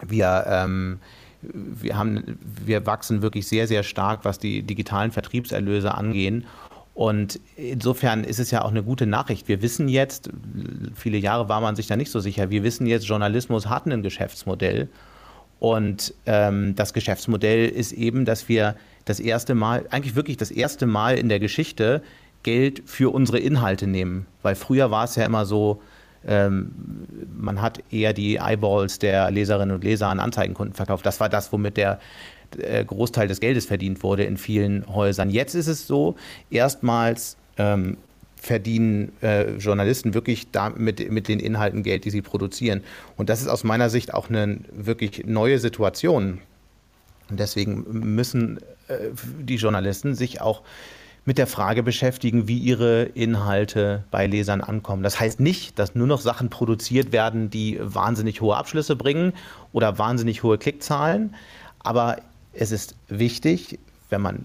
Wir ähm, wir, haben, wir wachsen wirklich sehr, sehr stark, was die digitalen Vertriebserlöse angehen. Und insofern ist es ja auch eine gute Nachricht. Wir wissen jetzt, viele Jahre war man sich da nicht so sicher, wir wissen jetzt, Journalismus hat ein Geschäftsmodell. Und ähm, das Geschäftsmodell ist eben, dass wir das erste Mal, eigentlich wirklich das erste Mal in der Geschichte Geld für unsere Inhalte nehmen. Weil früher war es ja immer so, ähm, man hat eher die Eyeballs der Leserinnen und Leser an Anzeigenkunden verkauft. Das war das, womit der äh, Großteil des Geldes verdient wurde in vielen Häusern. Jetzt ist es so, erstmals ähm, verdienen äh, Journalisten wirklich da mit, mit den Inhalten Geld, die sie produzieren. Und das ist aus meiner Sicht auch eine wirklich neue Situation. Und deswegen müssen äh, die Journalisten sich auch mit der Frage beschäftigen, wie ihre Inhalte bei Lesern ankommen. Das heißt nicht, dass nur noch Sachen produziert werden, die wahnsinnig hohe Abschlüsse bringen oder wahnsinnig hohe Klickzahlen, aber es ist wichtig, wenn man,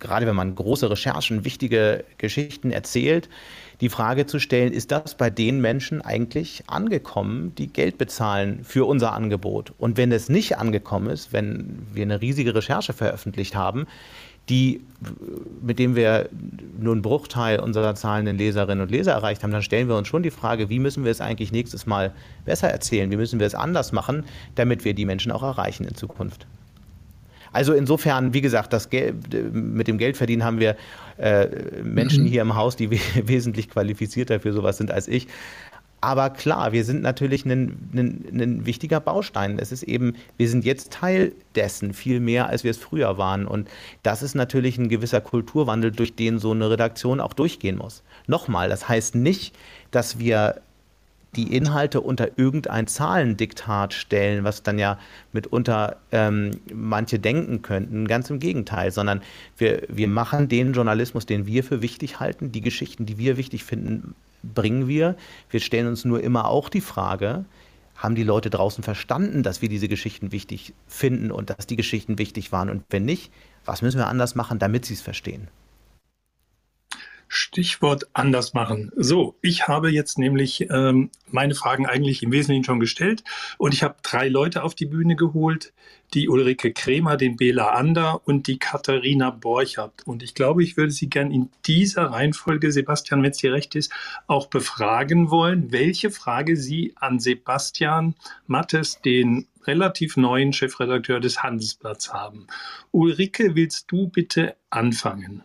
gerade wenn man große Recherchen, wichtige Geschichten erzählt, die Frage zu stellen, ist das bei den Menschen eigentlich angekommen, die Geld bezahlen für unser Angebot? Und wenn es nicht angekommen ist, wenn wir eine riesige Recherche veröffentlicht haben, die, mit dem wir nur einen Bruchteil unserer zahlenden Leserinnen und Leser erreicht haben, dann stellen wir uns schon die Frage, wie müssen wir es eigentlich nächstes Mal besser erzählen? Wie müssen wir es anders machen, damit wir die Menschen auch erreichen in Zukunft? Also insofern, wie gesagt, das Geld, mit dem Geldverdienen haben wir äh, Menschen hier im Haus, die wesentlich qualifizierter für sowas sind als ich. Aber klar, wir sind natürlich ein, ein, ein, wichtiger Baustein. Es ist eben, wir sind jetzt Teil dessen viel mehr, als wir es früher waren. Und das ist natürlich ein gewisser Kulturwandel, durch den so eine Redaktion auch durchgehen muss. Nochmal, das heißt nicht, dass wir die Inhalte unter irgendein Zahlendiktat stellen, was dann ja mitunter ähm, manche denken könnten. Ganz im Gegenteil, sondern wir, wir machen den Journalismus, den wir für wichtig halten, die Geschichten, die wir wichtig finden, bringen wir. Wir stellen uns nur immer auch die Frage, haben die Leute draußen verstanden, dass wir diese Geschichten wichtig finden und dass die Geschichten wichtig waren? Und wenn nicht, was müssen wir anders machen, damit sie es verstehen? Stichwort anders machen. So, ich habe jetzt nämlich ähm, meine Fragen eigentlich im Wesentlichen schon gestellt und ich habe drei Leute auf die Bühne geholt, die Ulrike Kremer, den Bela Ander und die Katharina Borchardt. Und ich glaube, ich würde Sie gern in dieser Reihenfolge, Sebastian, wenn es dir recht ist, auch befragen wollen, welche Frage Sie an Sebastian Mattes, den relativ neuen Chefredakteur des Handelsblatts haben. Ulrike, willst du bitte anfangen?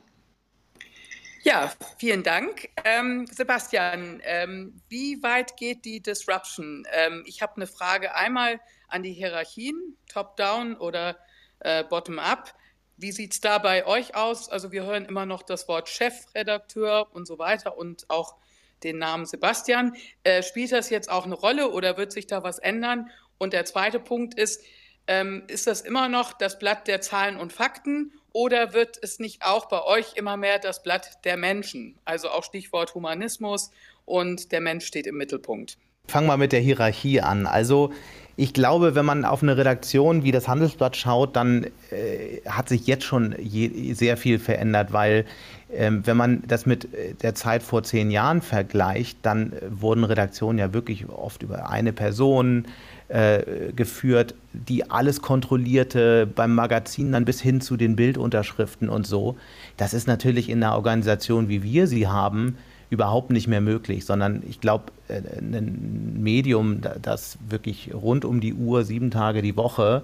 Ja, vielen Dank. Ähm, Sebastian, ähm, wie weit geht die Disruption? Ähm, ich habe eine Frage einmal an die Hierarchien, top-down oder äh, bottom-up. Wie sieht es da bei euch aus? Also wir hören immer noch das Wort Chefredakteur und so weiter und auch den Namen Sebastian. Äh, spielt das jetzt auch eine Rolle oder wird sich da was ändern? Und der zweite Punkt ist, ähm, ist das immer noch das Blatt der Zahlen und Fakten oder wird es nicht auch bei euch immer mehr das Blatt der Menschen? Also auch Stichwort Humanismus und der Mensch steht im Mittelpunkt. Fangen wir mit der Hierarchie an. Also ich glaube, wenn man auf eine Redaktion wie das Handelsblatt schaut, dann äh, hat sich jetzt schon je, sehr viel verändert, weil ähm, wenn man das mit äh, der Zeit vor zehn Jahren vergleicht, dann äh, wurden Redaktionen ja wirklich oft über eine Person äh, geführt, die alles kontrollierte, beim Magazin dann bis hin zu den Bildunterschriften und so. Das ist natürlich in einer Organisation, wie wir sie haben, überhaupt nicht mehr möglich, sondern ich glaube, äh, ein Medium, das wirklich rund um die Uhr, sieben Tage die Woche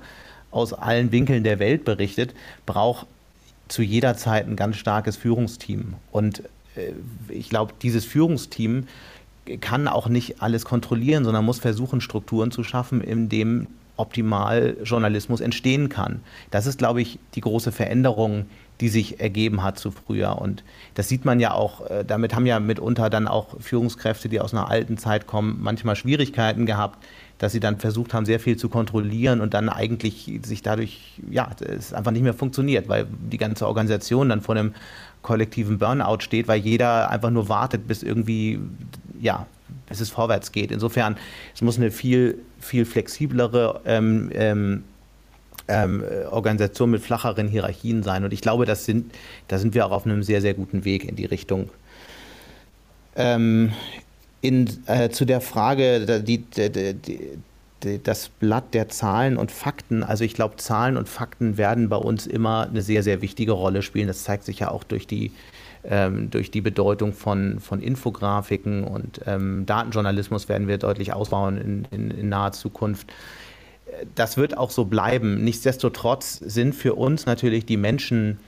aus allen Winkeln der Welt berichtet, braucht zu jeder Zeit ein ganz starkes Führungsteam. Und äh, ich glaube, dieses Führungsteam kann auch nicht alles kontrollieren, sondern muss versuchen, Strukturen zu schaffen, in dem optimal Journalismus entstehen kann. Das ist, glaube ich, die große Veränderung, die sich ergeben hat zu früher. Und das sieht man ja auch, äh, damit haben ja mitunter dann auch Führungskräfte, die aus einer alten Zeit kommen, manchmal Schwierigkeiten gehabt, dass sie dann versucht haben, sehr viel zu kontrollieren und dann eigentlich sich dadurch, ja, es einfach nicht mehr funktioniert, weil die ganze Organisation dann vor einem kollektiven Burnout steht, weil jeder einfach nur wartet, bis irgendwie, ja, bis es vorwärts geht. Insofern, es muss eine viel, viel flexiblere ähm, ähm, ähm, Organisation mit flacheren Hierarchien sein. Und ich glaube, das sind, da sind wir auch auf einem sehr, sehr guten Weg in die Richtung. Ähm, in, äh, zu der Frage, die, die, die, das Blatt der Zahlen und Fakten, also ich glaube, Zahlen und Fakten werden bei uns immer eine sehr, sehr wichtige Rolle spielen. Das zeigt sich ja auch durch die, ähm, durch die Bedeutung von, von Infografiken und ähm, Datenjournalismus werden wir deutlich ausbauen in, in, in naher Zukunft das wird auch so bleiben. Nichtsdestotrotz sind für uns natürlich die Menschen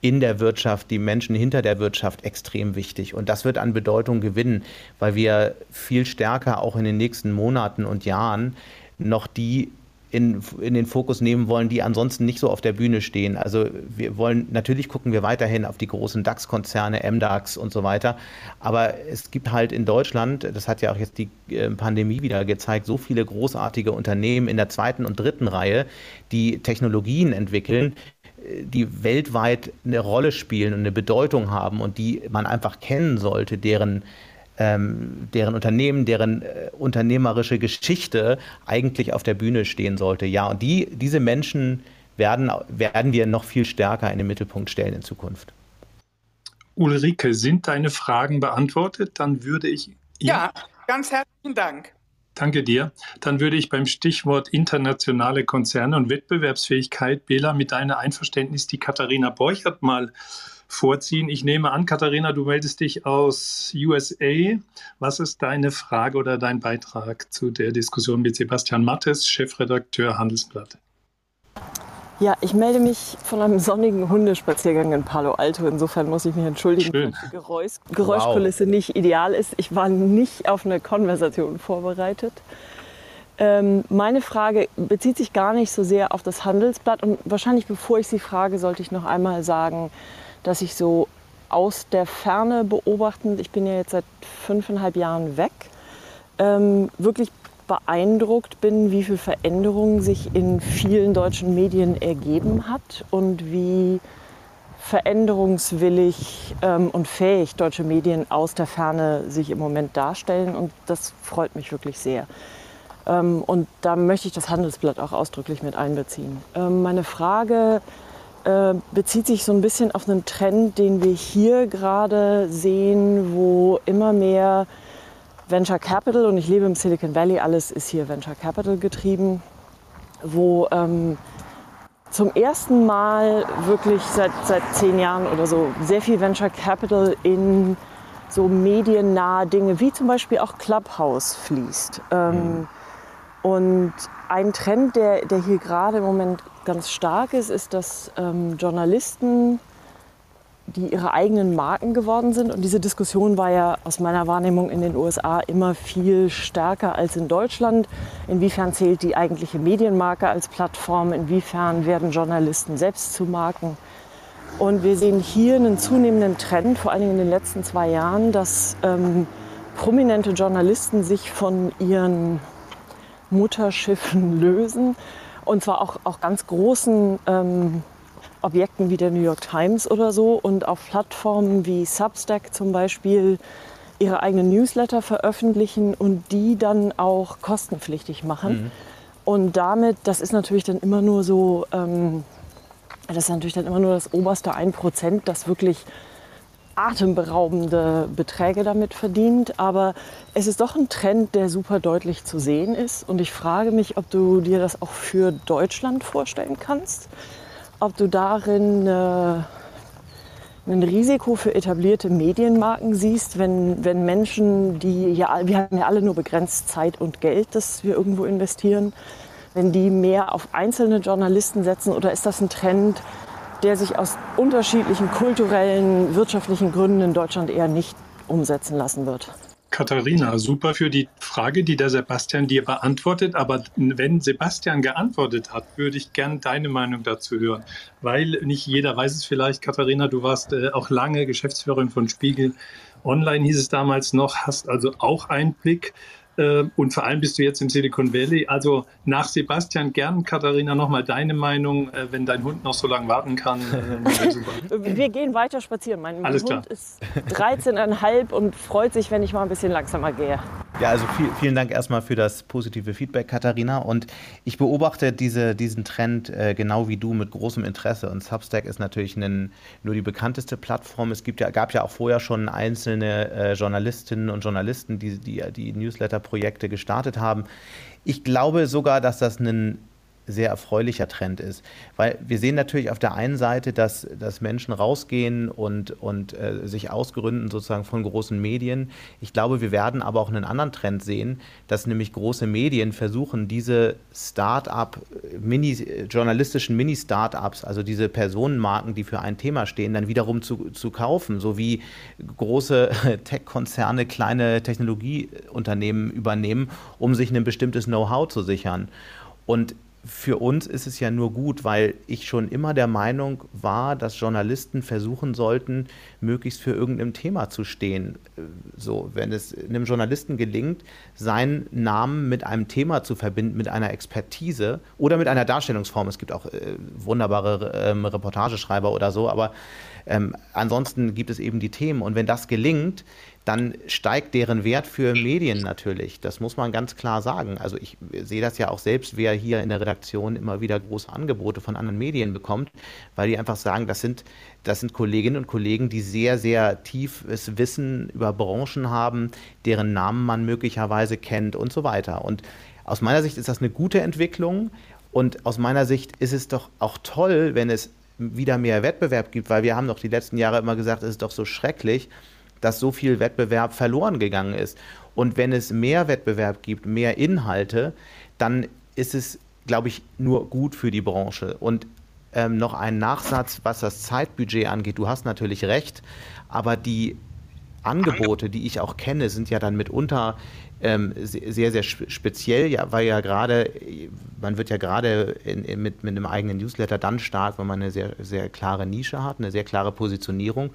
in der Wirtschaft, die Menschen hinter der Wirtschaft extrem wichtig. Und das wird an Bedeutung gewinnen, weil wir viel stärker auch in den nächsten Monaten und Jahren noch die in, in den Fokus nehmen wollen, die ansonsten nicht so auf der Bühne stehen. Also wir wollen, natürlich gucken wir weiterhin auf die großen DAX-Konzerne, MDAX und so weiter. Aber es gibt halt in Deutschland, das hat ja auch jetzt die äh, Pandemie wieder gezeigt, so viele großartige Unternehmen in der zweiten und dritten Reihe, die Technologien entwickeln, die weltweit eine Rolle spielen und eine Bedeutung haben und die man einfach kennen sollte, deren ähm, deren Unternehmen, deren äh, unternehmerische Geschichte eigentlich auf der Bühne stehen sollte. Ja, und die, diese Menschen werden, werden wir noch viel stärker in den Mittelpunkt stellen in Zukunft. Ulrike, sind deine Fragen beantwortet? Dann würde ich. Ja, ja ganz herzlichen Dank. Danke dir. Dann würde ich beim Stichwort internationale Konzerne und Wettbewerbsfähigkeit, Bela, mit deiner Einverständnis die Katharina Borchert mal vorziehen. Ich nehme an, Katharina, du meldest dich aus USA. Was ist deine Frage oder dein Beitrag zu der Diskussion mit Sebastian Mattes, Chefredakteur Handelsblatt? Ja, ich melde mich von einem sonnigen Hundespaziergang in Palo Alto. Insofern muss ich mich entschuldigen, Schön. dass die Geräusch Geräuschkulisse wow. nicht ideal ist. Ich war nicht auf eine Konversation vorbereitet. Ähm, meine Frage bezieht sich gar nicht so sehr auf das Handelsblatt. Und wahrscheinlich, bevor ich sie frage, sollte ich noch einmal sagen, dass ich so aus der Ferne beobachtend, ich bin ja jetzt seit fünfeinhalb Jahren weg, ähm, wirklich beeindruckt bin, wie viel Veränderungen sich in vielen deutschen Medien ergeben hat und wie veränderungswillig ähm, und fähig deutsche Medien aus der Ferne sich im Moment darstellen. Und das freut mich wirklich sehr. Ähm, und da möchte ich das Handelsblatt auch ausdrücklich mit einbeziehen. Ähm, meine Frage äh, bezieht sich so ein bisschen auf einen Trend, den wir hier gerade sehen, wo immer mehr Venture Capital, und ich lebe im Silicon Valley, alles ist hier Venture Capital getrieben, wo ähm, zum ersten Mal wirklich seit, seit zehn Jahren oder so sehr viel Venture Capital in so mediennahe Dinge wie zum Beispiel auch Clubhouse fließt. Ähm, mhm. Und ein Trend, der, der hier gerade im Moment ganz stark ist, ist, dass ähm, Journalisten, die ihre eigenen Marken geworden sind, und diese Diskussion war ja aus meiner Wahrnehmung in den USA immer viel stärker als in Deutschland. Inwiefern zählt die eigentliche Medienmarke als Plattform? Inwiefern werden Journalisten selbst zu Marken? Und wir sehen hier einen zunehmenden Trend, vor allen Dingen in den letzten zwei Jahren, dass ähm, prominente Journalisten sich von ihren Mutterschiffen lösen und zwar auch, auch ganz großen ähm, Objekten wie der New York Times oder so und auf Plattformen wie Substack zum Beispiel ihre eigenen Newsletter veröffentlichen und die dann auch kostenpflichtig machen. Mhm. Und damit, das ist natürlich dann immer nur so, ähm, das ist natürlich dann immer nur das oberste 1%, das wirklich atemberaubende Beträge damit verdient. Aber es ist doch ein Trend, der super deutlich zu sehen ist. Und ich frage mich, ob du dir das auch für Deutschland vorstellen kannst. Ob du darin eine, ein Risiko für etablierte Medienmarken siehst, wenn, wenn Menschen, die ja, wir haben ja alle nur begrenzt Zeit und Geld, das wir irgendwo investieren, wenn die mehr auf einzelne Journalisten setzen oder ist das ein Trend, der sich aus unterschiedlichen kulturellen, wirtschaftlichen Gründen in Deutschland eher nicht umsetzen lassen wird? Katharina, super für die Frage, die der Sebastian dir beantwortet. Aber wenn Sebastian geantwortet hat, würde ich gern deine Meinung dazu hören. Weil nicht jeder weiß es vielleicht, Katharina, du warst äh, auch lange Geschäftsführerin von Spiegel. Online hieß es damals noch, hast also auch Einblick. Äh, und vor allem bist du jetzt im Silicon Valley. Also nach Sebastian gern, Katharina, nochmal deine Meinung, äh, wenn dein Hund noch so lange warten kann. Äh, Wir gehen weiter spazieren. Mein, mein Hund klar. ist 13,5 und freut sich, wenn ich mal ein bisschen langsamer gehe. Ja, also viel, vielen Dank erstmal für das positive Feedback, Katharina. Und ich beobachte diese, diesen Trend äh, genau wie du mit großem Interesse. Und Substack ist natürlich einen, nur die bekannteste Plattform. Es gibt ja, gab ja auch vorher schon einzelne äh, Journalistinnen und Journalisten, die die, die Newsletter Projekte gestartet haben. Ich glaube sogar, dass das ein sehr erfreulicher Trend ist. Weil wir sehen natürlich auf der einen Seite, dass, dass Menschen rausgehen und, und äh, sich ausgründen sozusagen von großen Medien. Ich glaube, wir werden aber auch einen anderen Trend sehen, dass nämlich große Medien versuchen, diese Start-up, Mini, journalistischen Mini-Startups, also diese Personenmarken, die für ein Thema stehen, dann wiederum zu, zu kaufen, so wie große Tech-Konzerne kleine Technologieunternehmen übernehmen, um sich ein bestimmtes Know-how zu sichern. Und für uns ist es ja nur gut, weil ich schon immer der Meinung war, dass Journalisten versuchen sollten, möglichst für irgendein Thema zu stehen. So, wenn es einem Journalisten gelingt, seinen Namen mit einem Thema zu verbinden, mit einer Expertise oder mit einer Darstellungsform. Es gibt auch äh, wunderbare ähm, Reportageschreiber oder so, aber ähm, ansonsten gibt es eben die Themen. Und wenn das gelingt, dann steigt deren Wert für Medien natürlich. Das muss man ganz klar sagen. Also ich sehe das ja auch selbst, wer hier in der Redaktion immer wieder große Angebote von anderen Medien bekommt, weil die einfach sagen, das sind, das sind Kolleginnen und Kollegen, die sehr, sehr tiefes Wissen über Branchen haben, deren Namen man möglicherweise kennt und so weiter. Und aus meiner Sicht ist das eine gute Entwicklung. Und aus meiner Sicht ist es doch auch toll, wenn es wieder mehr Wettbewerb gibt, weil wir haben doch die letzten Jahre immer gesagt, es ist doch so schrecklich, dass so viel Wettbewerb verloren gegangen ist. Und wenn es mehr Wettbewerb gibt, mehr Inhalte, dann ist es, glaube ich, nur gut für die Branche. Und ähm, noch ein Nachsatz, was das Zeitbudget angeht. Du hast natürlich recht, aber die Angebote, die ich auch kenne, sind ja dann mitunter ähm, sehr, sehr speziell, ja, weil ja gerade, man wird ja gerade mit, mit einem eigenen Newsletter dann stark, wenn man eine sehr, sehr klare Nische hat, eine sehr klare Positionierung.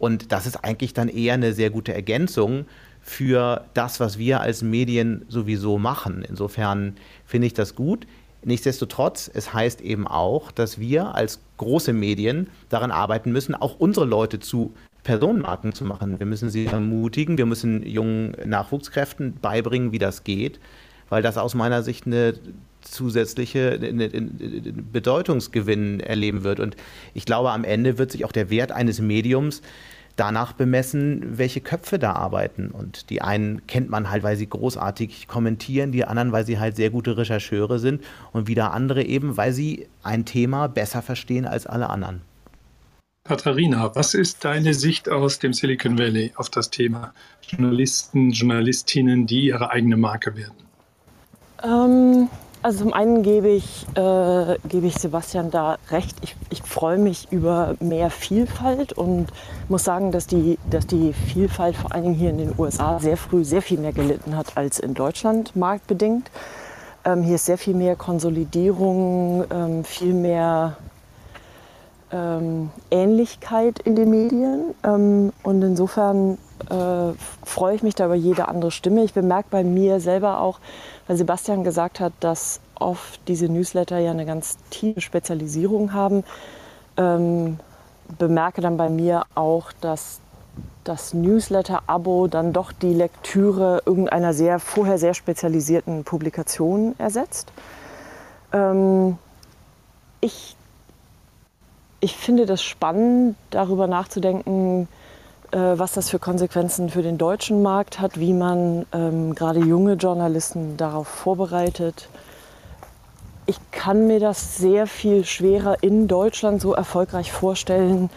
Und das ist eigentlich dann eher eine sehr gute Ergänzung für das, was wir als Medien sowieso machen. Insofern finde ich das gut. Nichtsdestotrotz, es heißt eben auch, dass wir als große Medien daran arbeiten müssen, auch unsere Leute zu Personenmarken zu machen. Wir müssen sie ermutigen, wir müssen jungen Nachwuchskräften beibringen, wie das geht, weil das aus meiner Sicht eine zusätzliche eine, eine Bedeutungsgewinn erleben wird. Und ich glaube, am Ende wird sich auch der Wert eines Mediums danach bemessen, welche Köpfe da arbeiten. Und die einen kennt man halt, weil sie großartig kommentieren, die anderen, weil sie halt sehr gute Rechercheure sind und wieder andere eben, weil sie ein Thema besser verstehen als alle anderen. Katharina, was ist deine Sicht aus dem Silicon Valley auf das Thema Journalisten, Journalistinnen, die ihre eigene Marke werden? Ähm, also zum einen gebe ich, äh, gebe ich Sebastian da recht. Ich, ich freue mich über mehr Vielfalt und muss sagen, dass die, dass die Vielfalt vor allen Dingen hier in den USA sehr früh sehr viel mehr gelitten hat als in Deutschland marktbedingt. Ähm, hier ist sehr viel mehr Konsolidierung, ähm, viel mehr ähm, Ähnlichkeit in den Medien. Ähm, und insofern äh, freue ich mich da über jede andere Stimme. Ich bemerke bei mir selber auch, weil Sebastian gesagt hat, dass oft diese Newsletter ja eine ganz tiefe Spezialisierung haben, ähm, bemerke dann bei mir auch, dass das Newsletter-Abo dann doch die Lektüre irgendeiner sehr vorher sehr spezialisierten Publikation ersetzt. Ähm, ich, ich finde das spannend, darüber nachzudenken, was das für Konsequenzen für den deutschen Markt hat, wie man ähm, gerade junge Journalisten darauf vorbereitet. Ich kann mir das sehr viel schwerer in Deutschland so erfolgreich vorstellen,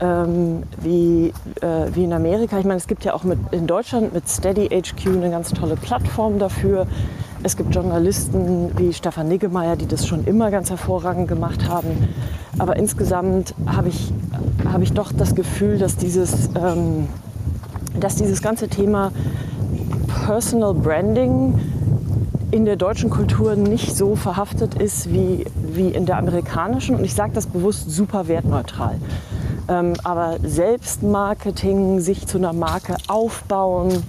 ähm, wie, äh, wie in Amerika. Ich meine, es gibt ja auch mit, in Deutschland mit Steady HQ eine ganz tolle Plattform dafür. Es gibt Journalisten wie Stefan Niggemeier, die das schon immer ganz hervorragend gemacht haben. Aber insgesamt habe ich, hab ich doch das Gefühl, dass dieses, ähm, dass dieses ganze Thema Personal Branding in der deutschen Kultur nicht so verhaftet ist wie, wie in der amerikanischen. Und ich sage das bewusst super wertneutral. Ähm, aber Selbstmarketing, sich zu einer Marke aufbauen,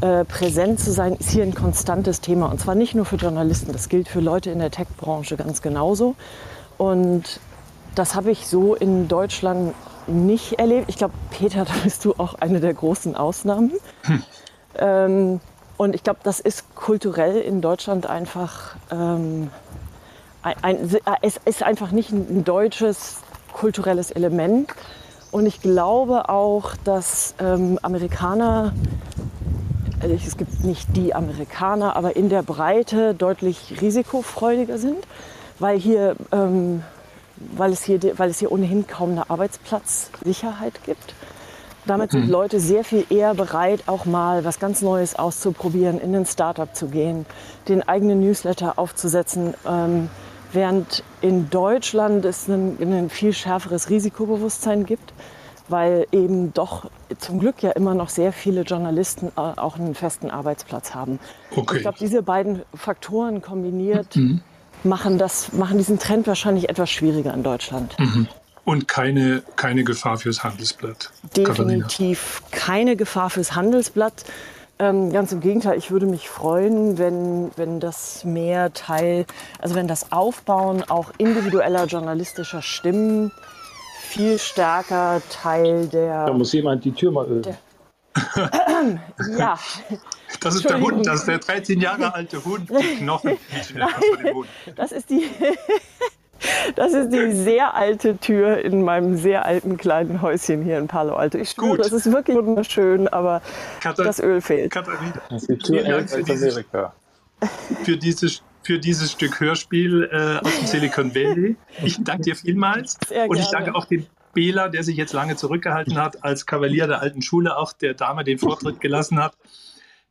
äh, präsent zu sein, ist hier ein konstantes Thema. Und zwar nicht nur für Journalisten, das gilt für Leute in der Tech-Branche ganz genauso. Und das habe ich so in Deutschland nicht erlebt. Ich glaube, Peter, da bist du auch eine der großen Ausnahmen. Hm. Ähm, und ich glaube, das ist kulturell in Deutschland einfach, ähm, ein, ein, es ist einfach nicht ein deutsches kulturelles Element. Und ich glaube auch, dass ähm, Amerikaner, also es gibt nicht die Amerikaner, aber in der Breite deutlich risikofreudiger sind, weil, hier, ähm, weil, es hier, weil es hier ohnehin kaum eine Arbeitsplatzsicherheit gibt. Damit sind mhm. Leute sehr viel eher bereit, auch mal was ganz Neues auszuprobieren, in ein Startup zu gehen, den eigenen Newsletter aufzusetzen. Ähm, während in Deutschland es ein, ein viel schärferes Risikobewusstsein gibt, weil eben doch zum Glück ja immer noch sehr viele Journalisten äh, auch einen festen Arbeitsplatz haben. Okay. Ich glaube, diese beiden Faktoren kombiniert mhm. Machen, das, machen diesen Trend wahrscheinlich etwas schwieriger in Deutschland. Mhm. Und keine, keine Gefahr fürs Handelsblatt. Definitiv Katharina. keine Gefahr fürs Handelsblatt. Ähm, ganz im Gegenteil, ich würde mich freuen, wenn, wenn das mehr Teil, also wenn das Aufbauen auch individueller journalistischer Stimmen viel stärker Teil der. Da muss jemand die Tür mal ölen. ja. Das ist der Hund, das ist der 13 Jahre alte Hund, die Knochen. Nein, das ist die. Das ist die sehr alte Tür in meinem sehr alten kleinen Häuschen hier in Palo Alto. Ich schwöre, das ist wirklich wunderschön, aber Katar das Öl fehlt. Katharina, das ist die Tür Dank für, dieses, für, dieses, für dieses Stück Hörspiel äh, aus dem Silicon Valley. Ich danke dir vielmals. Sehr Und ich danke auch dem Bela, der sich jetzt lange zurückgehalten hat, als Kavalier der alten Schule, auch der Dame den Vortritt gelassen hat.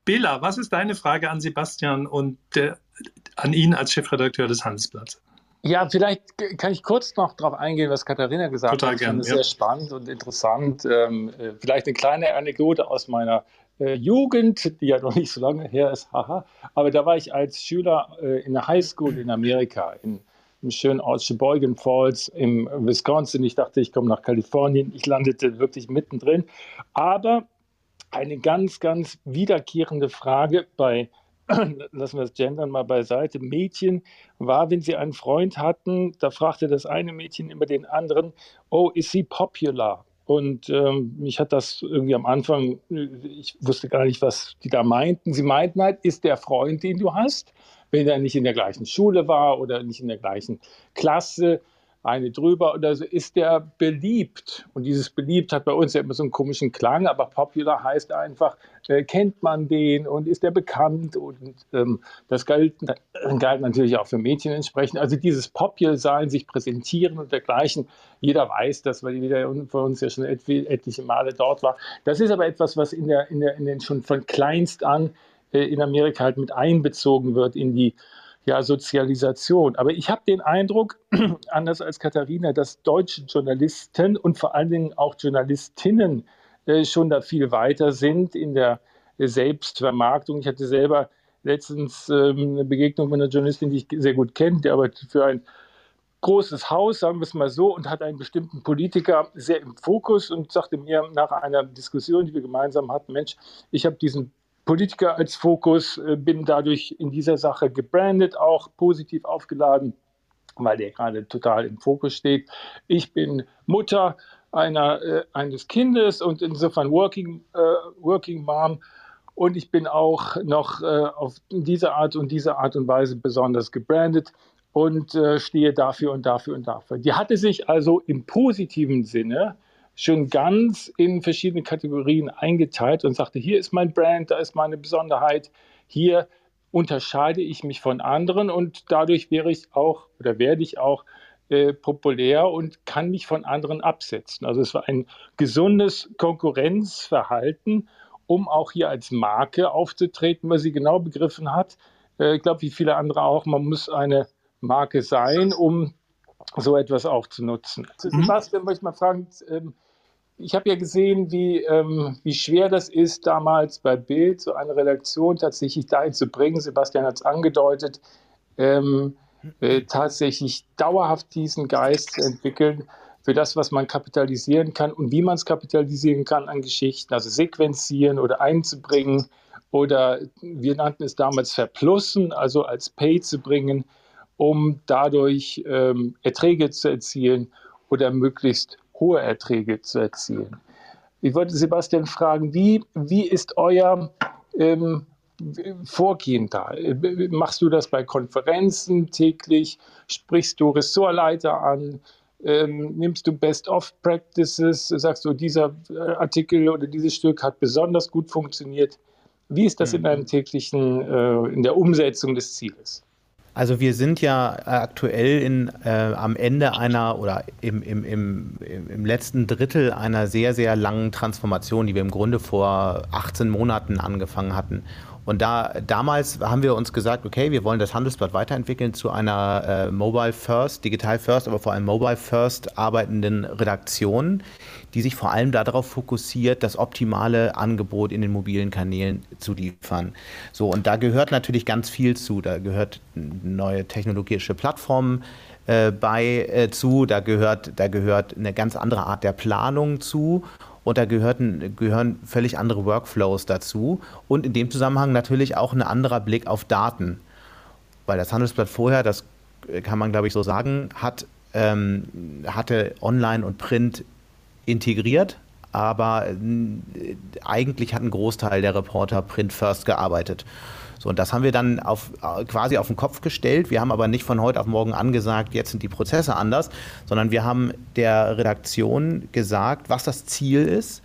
Bela, was ist deine Frage an Sebastian und der, an ihn als Chefredakteur des Handelsblatts? Ja, vielleicht kann ich kurz noch darauf eingehen, was Katharina gesagt Total hat. Gern, das ist ja. sehr spannend und interessant. Ähm, äh, vielleicht eine kleine Anekdote aus meiner äh, Jugend, die ja noch nicht so lange her ist, haha. Aber da war ich als Schüler äh, in der Highschool in Amerika, in, schönen Ort Sheboygan Falls im Wisconsin. Ich dachte, ich komme nach Kalifornien. Ich landete wirklich mittendrin. Aber eine ganz, ganz wiederkehrende Frage bei lassen wir das Gendern mal beiseite, Mädchen war, wenn sie einen Freund hatten, da fragte das eine Mädchen immer den anderen, oh, is he popular? Und ähm, mich hat das irgendwie am Anfang, ich wusste gar nicht, was die da meinten. Sie meinten halt, ist der Freund, den du hast, wenn er nicht in der gleichen Schule war oder nicht in der gleichen Klasse, eine drüber oder so, ist der beliebt. Und dieses beliebt hat bei uns ja immer so einen komischen Klang, aber popular heißt einfach, äh, kennt man den und ist der bekannt und ähm, das galt, galt natürlich auch für Mädchen entsprechend. Also dieses Popular sein, sich präsentieren und dergleichen, jeder weiß das, weil jeder von uns ja schon etliche Male dort war. Das ist aber etwas, was in, der, in, der, in den schon von kleinst an in Amerika halt mit einbezogen wird in die ja, Sozialisation. Aber ich habe den Eindruck, anders als Katharina, dass deutsche Journalisten und vor allen Dingen auch Journalistinnen äh, schon da viel weiter sind in der Selbstvermarktung. Ich hatte selber letztens ähm, eine Begegnung mit einer Journalistin, die ich sehr gut kenne, die arbeitet für ein großes Haus, sagen wir es mal so, und hat einen bestimmten Politiker sehr im Fokus und sagte mir nach einer Diskussion, die wir gemeinsam hatten, Mensch, ich habe diesen Politiker als Fokus, äh, bin dadurch in dieser Sache gebrandet, auch positiv aufgeladen, weil der gerade total im Fokus steht. Ich bin Mutter einer, äh, eines Kindes und insofern Working, äh, Working Mom. Und ich bin auch noch äh, auf diese Art und diese Art und Weise besonders gebrandet und äh, stehe dafür und dafür und dafür. Die hatte sich also im positiven Sinne schon ganz in verschiedene Kategorien eingeteilt und sagte, hier ist mein Brand, da ist meine Besonderheit, hier unterscheide ich mich von anderen und dadurch wäre ich auch oder werde ich auch äh, populär und kann mich von anderen absetzen. Also es war ein gesundes Konkurrenzverhalten, um auch hier als Marke aufzutreten, weil sie genau begriffen hat, äh, ich glaube, wie viele andere auch, man muss eine Marke sein, um so etwas auch zu nutzen. Mhm. Sebastian, möchte ich mal fragen, ähm, ich habe ja gesehen, wie, ähm, wie schwer das ist, damals bei Bild so eine Redaktion tatsächlich dahin zu bringen. Sebastian hat es angedeutet, ähm, äh, tatsächlich dauerhaft diesen Geist zu entwickeln für das, was man kapitalisieren kann und wie man es kapitalisieren kann an Geschichten, also sequenzieren oder einzubringen oder wir nannten es damals verplussen, also als Pay zu bringen, um dadurch ähm, Erträge zu erzielen oder möglichst hohe Erträge zu erzielen. Ich wollte Sebastian fragen, wie, wie ist euer ähm, Vorgehen da? Machst du das bei Konferenzen täglich? Sprichst du Ressortleiter an? Ähm, nimmst du Best-of-Practices? Sagst du, dieser äh, Artikel oder dieses Stück hat besonders gut funktioniert? Wie ist das in deinem täglichen, äh, in der Umsetzung des Zieles? Also wir sind ja aktuell in, äh, am Ende einer oder im, im, im, im letzten Drittel einer sehr, sehr langen Transformation, die wir im Grunde vor 18 Monaten angefangen hatten. Und da damals haben wir uns gesagt, okay, wir wollen das Handelsblatt weiterentwickeln zu einer äh, Mobile First, Digital First, aber vor allem Mobile First arbeitenden Redaktion, die sich vor allem darauf fokussiert, das optimale Angebot in den mobilen Kanälen zu liefern. So, und da gehört natürlich ganz viel zu. Da gehört neue technologische Plattformen äh, bei äh, zu, da gehört, da gehört eine ganz andere Art der Planung zu und da gehörten, gehören völlig andere Workflows dazu und in dem Zusammenhang natürlich auch ein anderer Blick auf Daten. Weil das Handelsblatt vorher, das kann man glaube ich so sagen, hat, ähm, hatte Online und Print integriert, aber äh, eigentlich hat ein Großteil der Reporter Print First gearbeitet. So, und das haben wir dann auf, äh, quasi auf den Kopf gestellt. Wir haben aber nicht von heute auf morgen angesagt, jetzt sind die Prozesse anders, sondern wir haben der Redaktion gesagt, was das Ziel ist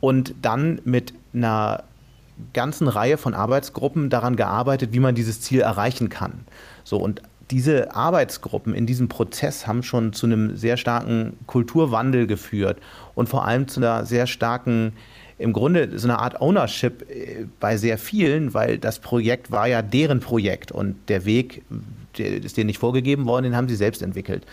und dann mit einer ganzen Reihe von Arbeitsgruppen daran gearbeitet, wie man dieses Ziel erreichen kann. So, und diese Arbeitsgruppen in diesem Prozess haben schon zu einem sehr starken Kulturwandel geführt und vor allem zu einer sehr starken im Grunde so eine Art Ownership äh, bei sehr vielen, weil das Projekt war ja deren Projekt und der Weg der ist denen nicht vorgegeben worden, den haben sie selbst entwickelt.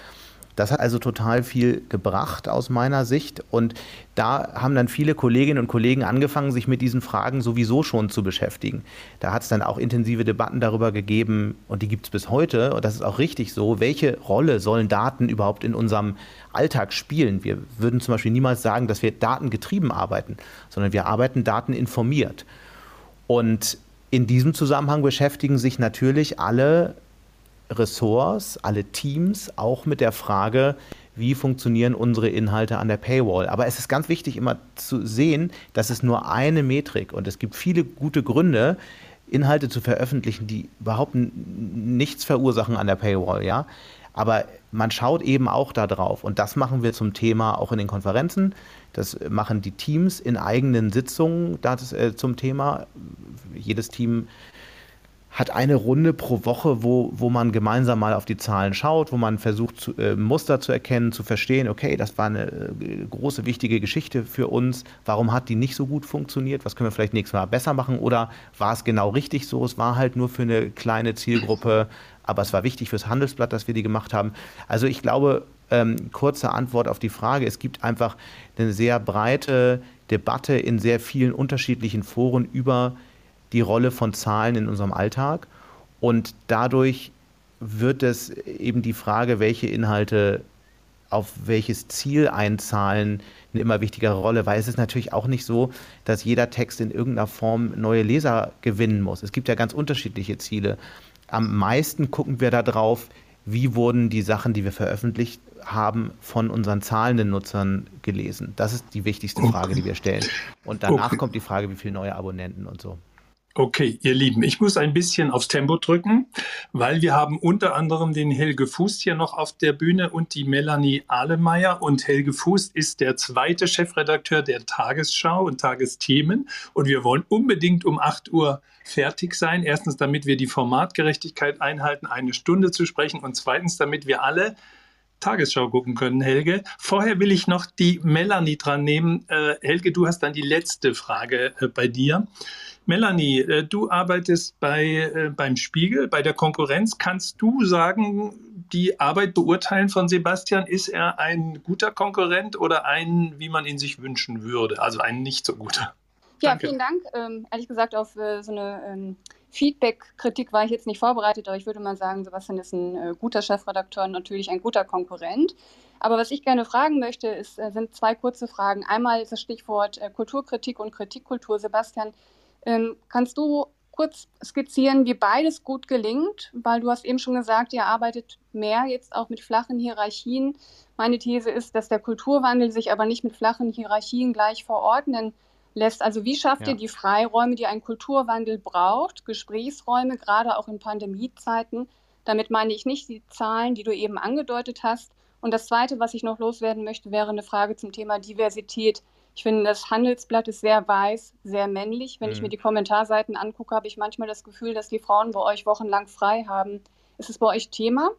Das hat also total viel gebracht aus meiner Sicht. Und da haben dann viele Kolleginnen und Kollegen angefangen, sich mit diesen Fragen sowieso schon zu beschäftigen. Da hat es dann auch intensive Debatten darüber gegeben, und die gibt es bis heute, und das ist auch richtig so, welche Rolle sollen Daten überhaupt in unserem Alltag spielen? Wir würden zum Beispiel niemals sagen, dass wir datengetrieben arbeiten, sondern wir arbeiten dateninformiert. Und in diesem Zusammenhang beschäftigen sich natürlich alle Ressorts, alle Teams auch mit der Frage, wie funktionieren unsere Inhalte an der Paywall. Aber es ist ganz wichtig immer zu sehen, dass es nur eine Metrik und es gibt viele gute Gründe, Inhalte zu veröffentlichen, die überhaupt nichts verursachen an der Paywall, ja. Aber man schaut eben auch da drauf und das machen wir zum Thema auch in den Konferenzen. Das machen die Teams in eigenen Sitzungen das, äh, zum Thema. Jedes Team hat eine Runde pro Woche, wo, wo man gemeinsam mal auf die Zahlen schaut, wo man versucht, zu, äh, Muster zu erkennen, zu verstehen, okay, das war eine äh, große, wichtige Geschichte für uns. Warum hat die nicht so gut funktioniert? Was können wir vielleicht nächstes Mal besser machen? Oder war es genau richtig so? Es war halt nur für eine kleine Zielgruppe, aber es war wichtig fürs Handelsblatt, dass wir die gemacht haben. Also ich glaube, ähm, kurze Antwort auf die Frage, es gibt einfach eine sehr breite Debatte in sehr vielen unterschiedlichen Foren über die Rolle von Zahlen in unserem Alltag. Und dadurch wird es eben die Frage, welche Inhalte auf welches Ziel einzahlen, eine immer wichtigere Rolle, weil es ist natürlich auch nicht so, dass jeder Text in irgendeiner Form neue Leser gewinnen muss. Es gibt ja ganz unterschiedliche Ziele. Am meisten gucken wir darauf, wie wurden die Sachen, die wir veröffentlicht haben, von unseren zahlenden Nutzern gelesen. Das ist die wichtigste Frage, die wir stellen. Und danach okay. kommt die Frage, wie viele neue Abonnenten und so. Okay, ihr Lieben, ich muss ein bisschen aufs Tempo drücken, weil wir haben unter anderem den Helge Fuß hier noch auf der Bühne und die Melanie Ahlemeyer. Und Helge Fuß ist der zweite Chefredakteur der Tagesschau und Tagesthemen. Und wir wollen unbedingt um 8 Uhr fertig sein. Erstens, damit wir die Formatgerechtigkeit einhalten, eine Stunde zu sprechen. Und zweitens, damit wir alle Tagesschau gucken können, Helge. Vorher will ich noch die Melanie dran nehmen. Äh, Helge, du hast dann die letzte Frage äh, bei dir. Melanie, äh, du arbeitest bei, äh, beim Spiegel, bei der Konkurrenz. Kannst du sagen, die Arbeit beurteilen von Sebastian? Ist er ein guter Konkurrent oder ein, wie man ihn sich wünschen würde? Also ein nicht so guter? Ja, Danke. vielen Dank. Ähm, ehrlich gesagt, auf äh, so eine ähm, Feedback-Kritik war ich jetzt nicht vorbereitet, aber ich würde mal sagen, Sebastian ist ein äh, guter Chefredakteur und natürlich ein guter Konkurrent. Aber was ich gerne fragen möchte, ist, äh, sind zwei kurze Fragen. Einmal ist das Stichwort äh, Kulturkritik und Kritikkultur. Sebastian, ähm, kannst du kurz skizzieren, wie beides gut gelingt? Weil du hast eben schon gesagt, ihr arbeitet mehr jetzt auch mit flachen Hierarchien. Meine These ist, dass der Kulturwandel sich aber nicht mit flachen Hierarchien gleich verordnen lässt. Also wie schafft ja. ihr die Freiräume, die ein Kulturwandel braucht, Gesprächsräume, gerade auch in Pandemiezeiten? Damit meine ich nicht die Zahlen, die du eben angedeutet hast. Und das Zweite, was ich noch loswerden möchte, wäre eine Frage zum Thema Diversität. Ich finde, das Handelsblatt ist sehr weiß, sehr männlich. Wenn mhm. ich mir die Kommentarseiten angucke, habe ich manchmal das Gefühl, dass die Frauen bei euch wochenlang frei haben. Ist es bei euch Thema?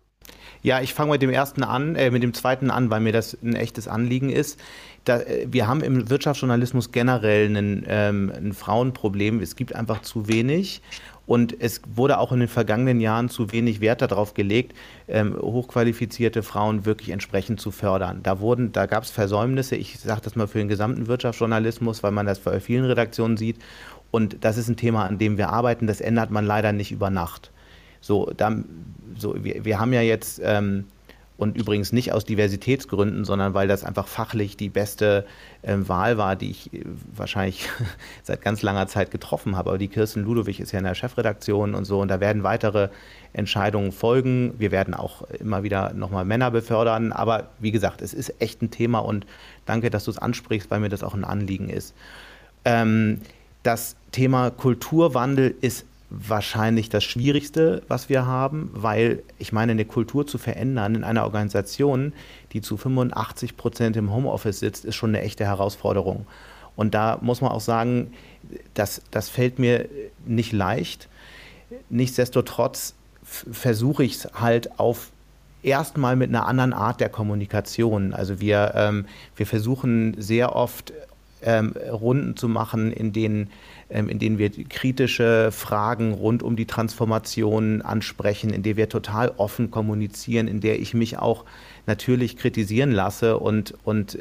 Ja, ich fange mit dem ersten an, äh, mit dem zweiten an, weil mir das ein echtes Anliegen ist. Da, äh, wir haben im Wirtschaftsjournalismus generell einen, ähm, ein Frauenproblem. Es gibt einfach zu wenig. Und es wurde auch in den vergangenen Jahren zu wenig Wert darauf gelegt, ähm, hochqualifizierte Frauen wirklich entsprechend zu fördern. Da, da gab es Versäumnisse, ich sage das mal für den gesamten Wirtschaftsjournalismus, weil man das bei vielen Redaktionen sieht. Und das ist ein Thema, an dem wir arbeiten. Das ändert man leider nicht über Nacht. So, da, so wir, wir haben ja jetzt ähm, und übrigens nicht aus Diversitätsgründen, sondern weil das einfach fachlich die beste äh, Wahl war, die ich äh, wahrscheinlich seit ganz langer Zeit getroffen habe. Aber die Kirsten Ludowig ist ja in der Chefredaktion und so und da werden weitere Entscheidungen folgen. Wir werden auch immer wieder nochmal Männer befördern. Aber wie gesagt, es ist echt ein Thema und danke, dass du es ansprichst, weil mir das auch ein Anliegen ist. Ähm, das Thema Kulturwandel ist wahrscheinlich das Schwierigste, was wir haben, weil ich meine, eine Kultur zu verändern in einer Organisation, die zu 85 Prozent im Homeoffice sitzt, ist schon eine echte Herausforderung. Und da muss man auch sagen, das, das fällt mir nicht leicht. Nichtsdestotrotz versuche ich es halt auf erstmal mit einer anderen Art der Kommunikation. Also wir, ähm, wir versuchen sehr oft ähm, Runden zu machen, in denen ähm, in denen wir kritische Fragen rund um die Transformation ansprechen, in der wir total offen kommunizieren, in der ich mich auch natürlich kritisieren lasse und, und äh,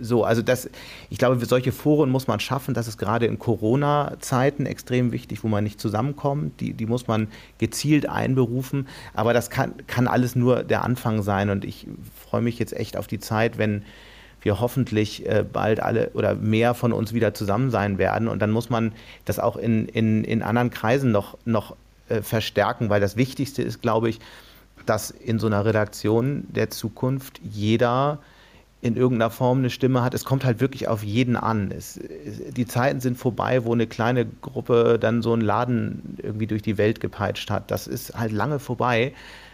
so. Also das, ich glaube, solche Foren muss man schaffen. Das ist gerade in Corona-Zeiten extrem wichtig, wo man nicht zusammenkommt. Die, die muss man gezielt einberufen. Aber das kann, kann alles nur der Anfang sein. Und ich freue mich jetzt echt auf die Zeit, wenn wir hoffentlich äh, bald alle oder mehr von uns wieder zusammen sein werden. Und dann muss man das auch in, in, in anderen Kreisen noch, noch äh, verstärken, weil das Wichtigste ist, glaube ich, dass in so einer Redaktion der Zukunft jeder in irgendeiner Form eine Stimme hat. Es kommt halt wirklich auf jeden an. Es, die Zeiten sind vorbei, wo eine kleine Gruppe dann so einen Laden irgendwie durch die Welt gepeitscht hat. Das ist halt lange vorbei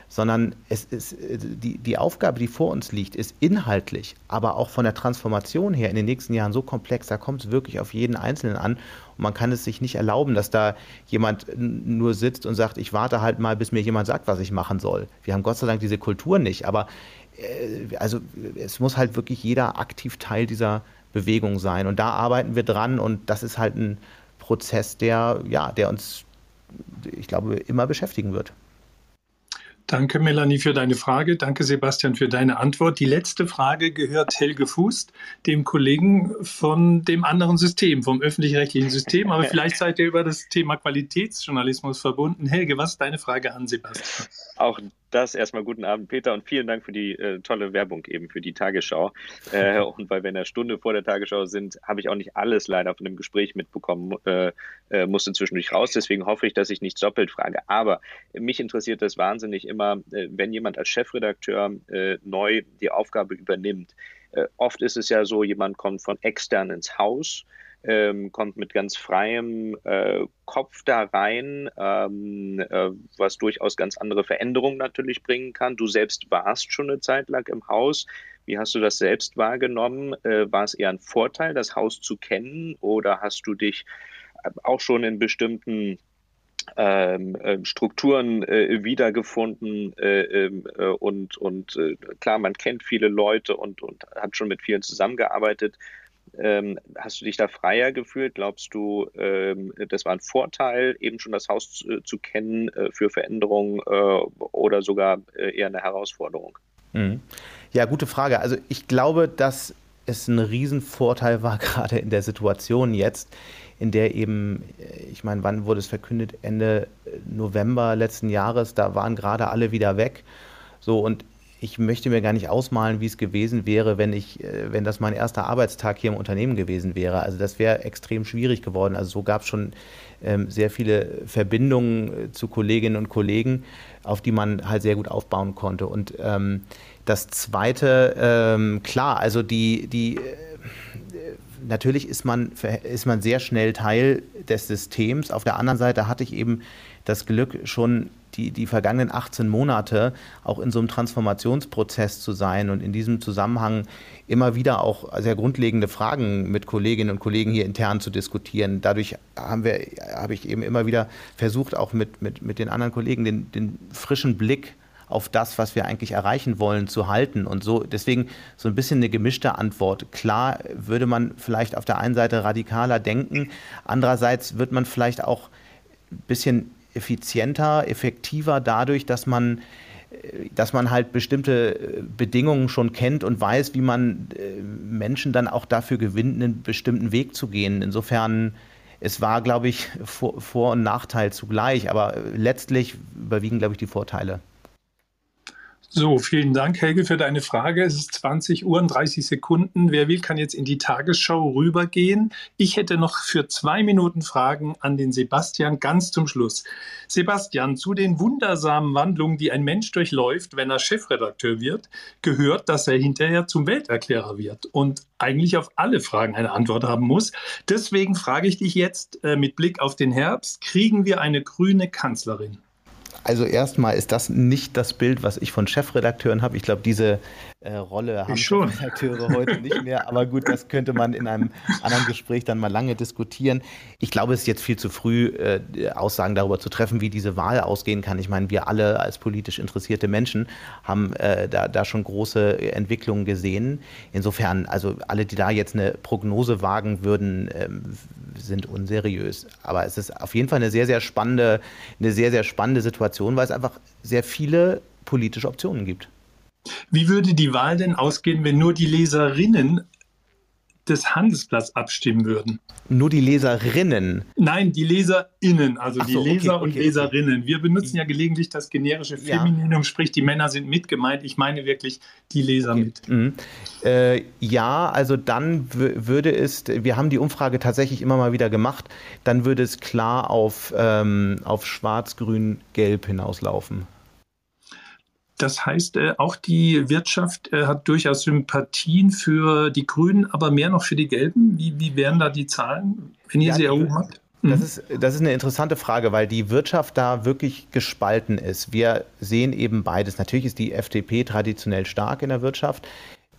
sondern es ist, die, die Aufgabe, die vor uns liegt, ist inhaltlich, aber auch von der Transformation her in den nächsten Jahren so komplex, da kommt es wirklich auf jeden Einzelnen an. Und man kann es sich nicht erlauben, dass da jemand nur sitzt und sagt, ich warte halt mal, bis mir jemand sagt, was ich machen soll. Wir haben Gott sei Dank diese Kultur nicht, aber äh, also es muss halt wirklich jeder aktiv Teil dieser Bewegung sein. Und da arbeiten wir dran und das ist halt ein Prozess, der, ja, der uns, ich glaube, immer beschäftigen wird. Danke, Melanie, für deine Frage. Danke, Sebastian, für deine Antwort. Die letzte Frage gehört Helge Fuß, dem Kollegen von dem anderen System, vom öffentlich-rechtlichen System. Aber vielleicht seid ihr über das Thema Qualitätsjournalismus verbunden. Helge, was ist deine Frage an Sebastian? Auch das erstmal guten Abend, Peter, und vielen Dank für die äh, tolle Werbung eben für die Tagesschau. Äh, und weil wir in der Stunde vor der Tagesschau sind, habe ich auch nicht alles leider von dem Gespräch mitbekommen, äh, äh, musste zwischendurch raus. Deswegen hoffe ich, dass ich nicht doppelt frage. Aber mich interessiert das wahnsinnig immer, äh, wenn jemand als Chefredakteur äh, neu die Aufgabe übernimmt. oft ist es ja so, jemand kommt von extern ins Haus ähm, kommt mit ganz freiem äh, Kopf da rein, ähm, äh, was durchaus ganz andere Veränderungen natürlich bringen kann. Du selbst warst schon eine Zeit lang im Haus. Wie hast du das selbst wahrgenommen? Äh, war es eher ein Vorteil, das Haus zu kennen oder hast du dich auch schon in bestimmten ähm, ähm, Strukturen äh, wiedergefunden äh, ähm, äh, und, und äh, klar, man kennt viele Leute und, und hat schon mit vielen zusammengearbeitet. Ähm, hast du dich da freier gefühlt? Glaubst du, ähm, das war ein Vorteil, eben schon das Haus zu, zu kennen äh, für Veränderungen äh, oder sogar eher eine Herausforderung? Mhm. Ja, gute Frage. Also ich glaube, dass es ein Riesenvorteil war, gerade in der Situation jetzt, in der eben, äh, ich meine, wann wurde es verkündet? Ende äh, November letzten Jahres, da waren gerade alle wieder weg. So, und ich möchte mir gar nicht ausmalen, wie es gewesen wäre, wenn ich, äh, wenn das mein erster Arbeitstag hier im Unternehmen gewesen wäre. Also das wäre extrem schwierig geworden. Also so gab es schon ähm, sehr viele Verbindungen zu Kolleginnen und Kollegen, auf die man halt sehr gut aufbauen konnte. Und ähm, das Zweite, ähm, klar, also die, die natürlich ist man, ist man sehr schnell Teil des Systems. Auf der anderen Seite hatte ich eben das Glück, schon die, die vergangenen 18 Monate auch in so einem Transformationsprozess zu sein und in diesem Zusammenhang immer wieder auch sehr grundlegende Fragen mit Kolleginnen und Kollegen hier intern zu diskutieren. Dadurch haben wir, habe ich eben immer wieder versucht, auch mit, mit, mit den anderen Kollegen den, den frischen Blick auf das, was wir eigentlich erreichen wollen, zu halten. Und so deswegen so ein bisschen eine gemischte Antwort. Klar würde man vielleicht auf der einen Seite radikaler denken, andererseits wird man vielleicht auch ein bisschen effizienter, effektiver dadurch, dass man dass man halt bestimmte Bedingungen schon kennt und weiß, wie man äh, Menschen dann auch dafür gewinnt, einen bestimmten Weg zu gehen. Insofern, es war, glaube ich, Vor-, und Nachteil zugleich, aber letztlich überwiegen, glaube ich, die Vorteile. So, vielen Dank, Helge, für deine Frage. Es ist 20 Uhr und 30 Sekunden. Wer will, kann jetzt in die Tagesschau rübergehen. Ich hätte noch für zwei Minuten Fragen an den Sebastian ganz zum Schluss. Sebastian, zu den wundersamen Wandlungen, die ein Mensch durchläuft, wenn er Chefredakteur wird, gehört, dass er hinterher zum Welterklärer wird und eigentlich auf alle Fragen eine Antwort haben muss. Deswegen frage ich dich jetzt äh, mit Blick auf den Herbst, kriegen wir eine grüne Kanzlerin? Also erstmal ist das nicht das Bild, was ich von Chefredakteuren habe. Ich glaube, diese äh, Rolle haben Chefredakteure heute nicht mehr. Aber gut, das könnte man in einem anderen Gespräch dann mal lange diskutieren. Ich glaube, es ist jetzt viel zu früh, äh, Aussagen darüber zu treffen, wie diese Wahl ausgehen kann. Ich meine, wir alle als politisch interessierte Menschen haben äh, da, da schon große Entwicklungen gesehen. Insofern, also alle, die da jetzt eine Prognose wagen würden, ähm, sind unseriös. Aber es ist auf jeden Fall eine sehr, sehr spannende, eine sehr, sehr spannende Situation, weil es einfach sehr viele politische Optionen gibt. Wie würde die Wahl denn ausgehen, wenn nur die Leserinnen des Handelsblatts abstimmen würden? Nur die Leserinnen? Nein, die LeserInnen, also so, die Leser okay, okay, und Leserinnen. Wir benutzen ja gelegentlich das generische Femininum, ja. sprich die Männer sind mit gemeint. Ich meine wirklich die Leser mit. Mhm. Äh, ja, also dann würde es, wir haben die Umfrage tatsächlich immer mal wieder gemacht, dann würde es klar auf, ähm, auf Schwarz, Grün, Gelb hinauslaufen. Das heißt, äh, auch die Wirtschaft äh, hat durchaus Sympathien für die Grünen, aber mehr noch für die Gelben. Wie, wie wären da die Zahlen, wenn ihr ja, sie erhoben habt? Das mhm. ist, das ist eine interessante Frage, weil die Wirtschaft da wirklich gespalten ist. Wir sehen eben beides. Natürlich ist die FDP traditionell stark in der Wirtschaft.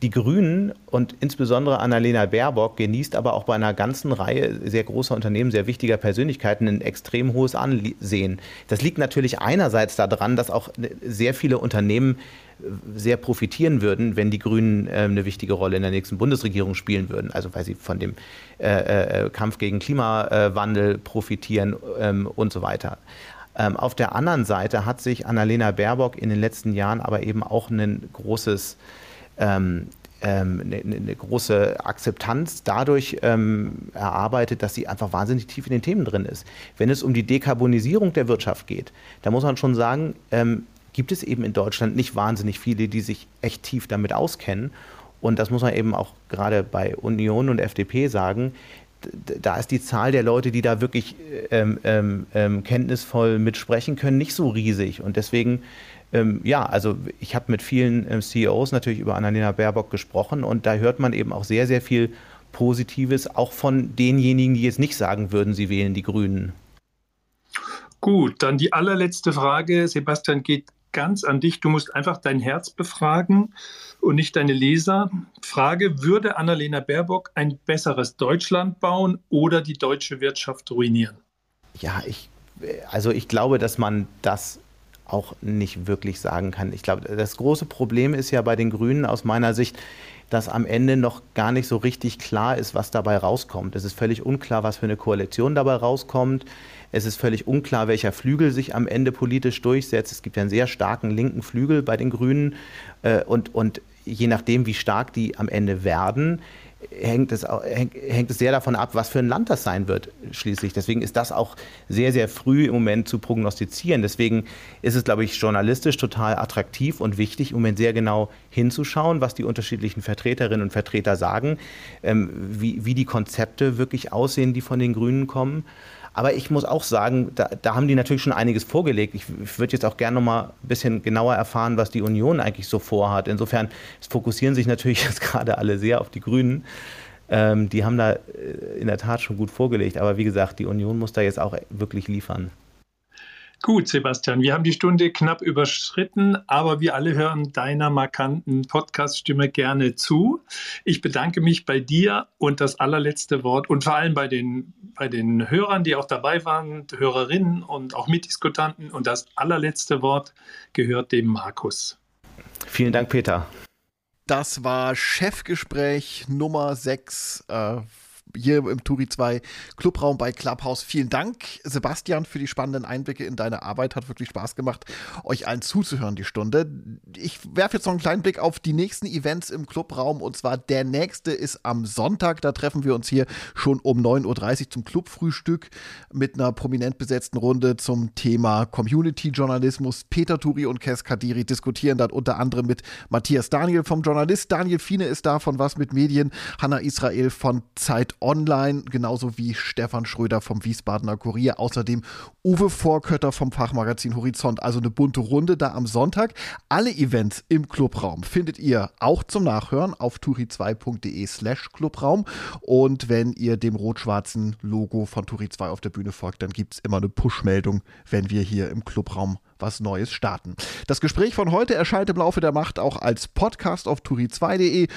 Die Grünen und insbesondere Annalena Baerbock genießt aber auch bei einer ganzen Reihe sehr großer Unternehmen, sehr wichtiger Persönlichkeiten ein extrem hohes Ansehen. Das liegt natürlich einerseits daran, dass auch sehr viele Unternehmen äh, sehr profitieren würden, wenn die Grünen äh, eine wichtige Rolle in der nächsten Bundesregierung spielen würden. Also weil sie von dem äh, äh, Kampf gegen Klimawandel profitieren ähm, und so weiter. Ähm, auf der anderen Seite hat sich Annalena Baerbock in den letzten Jahren aber eben auch ein großes ähm, ähm, eine, eine, große Akzeptanz dadurch ähm, erarbeitet, dass sie einfach wahnsinnig tief in den Themen drin ist. Wenn es um die Dekarbonisierung der Wirtschaft geht, da muss man schon sagen, ähm, gibt es eben in Deutschland nicht wahnsinnig viele, die sich echt tief damit auskennen. Und das muss man eben auch gerade bei Union und FDP sagen. Da ist die Zahl der Leute, die da wirklich ähm, ähm, ähm, kenntnisvoll mitsprechen können, nicht so riesig. Und deswegen ähm, ja, also ich habe mit vielen ähm, CEOs natürlich über Annalena Baerbock gesprochen und da hört man eben auch sehr, sehr viel Positives, auch von denjenigen, die jetzt nicht sagen würden, sie wählen die Grünen. Gut, dann die allerletzte Frage, Sebastian, geht ganz an dich. Du musst einfach dein Herz befragen und nicht deine Leser. Frage, würde Annalena Baerbock ein besseres Deutschland bauen oder die deutsche Wirtschaft ruinieren? Ja, ich also ich glaube, dass man das auch nicht wirklich sagen kann. Ich glaube, das große Problem ist ja bei den Grünen aus meiner Sicht, dass am Ende noch gar nicht so richtig klar ist, was dabei rauskommt. Es ist völlig unklar, was für eine Koalition dabei rauskommt. Es ist völlig unklar, welcher Flügel sich am Ende politisch durchsetzt. Es gibt ja einen sehr starken linken Flügel bei den Grünen. Äh, und, und je nachdem, wie stark die am Ende werden, hängt es, hängt es sehr davon ab, was für ein Land das sein wird schließlich. Deswegen ist das auch sehr, sehr früh im Moment zu prognostizieren. Deswegen ist es, glaube ich, journalistisch total attraktiv und wichtig, Moment sehr genau hinzuschauen, was die unterschiedlichen Vertreterinnen und Vertreter sagen, ähm, wie, wie die Konzepte wirklich aussehen, die von den Grünen kommen. Aber ich muss auch sagen, da, da haben die natürlich schon einiges vorgelegt. Ich, ich würde jetzt auch gerne noch mal ein bisschen genauer erfahren, was die Union eigentlich so vorhat. Insofern fokussieren sich natürlich jetzt gerade alle sehr auf die Grünen. Ähm, die haben da äh, in der Tat schon gut vorgelegt. Aber wie gesagt, die Union muss da jetzt auch wirklich liefern. Gut, Sebastian, wir haben die Stunde knapp überschritten, aber wir alle hören deiner markanten Podcast-Stimme gerne zu. Ich bedanke mich bei dir und das allerletzte Wort und vor allem bei den, bei den Hörern, die auch dabei waren, Hörerinnen und auch Mitdiskutanten. Und das allerletzte Wort gehört dem Markus. Vielen Dank, Peter. Das war Chefgespräch Nummer 6 äh, hier im Turi 2 Clubraum bei Clubhouse. Vielen Dank, Sebastian, für die spannenden Einblicke in deine Arbeit. Hat wirklich Spaß gemacht, euch allen zuzuhören, die Stunde. Ich werfe jetzt noch einen kleinen Blick auf die nächsten Events im Clubraum. Und zwar der nächste ist am Sonntag. Da treffen wir uns hier schon um 9.30 Uhr zum Clubfrühstück mit einer prominent besetzten Runde zum Thema Community-Journalismus. Peter Turi und Kes Kadiri diskutieren dann unter anderem mit Matthias Daniel vom Journalist. Daniel Fiene ist da von Was mit Medien. Hanna Israel von Zeit online, genauso wie Stefan Schröder vom Wiesbadener Kurier. Außerdem Uwe Vorkötter vom Fachmagazin Horizont. Also eine bunte Runde da am Sonntag. Alle Events im Clubraum findet ihr auch zum Nachhören auf turi2.de slash Clubraum. Und wenn ihr dem rot-schwarzen Logo von Turi 2 auf der Bühne folgt, dann gibt es immer eine Push-Meldung, wenn wir hier im Clubraum was Neues starten. Das Gespräch von heute erscheint im Laufe der Macht auch als Podcast auf turi2.de,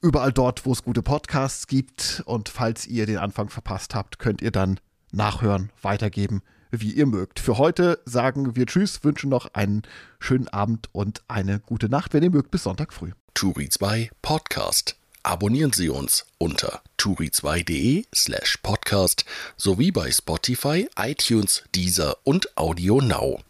überall dort, wo es gute Podcasts gibt. Und falls ihr den Anfang verpasst habt, könnt ihr dann nachhören, weitergeben, wie ihr mögt. Für heute sagen wir Tschüss, wünschen noch einen schönen Abend und eine gute Nacht, wenn ihr mögt, bis Sonntag früh. Turi 2 Podcast. Abonnieren Sie uns unter turi2.de slash podcast sowie bei Spotify, iTunes, Deezer und Audio Now.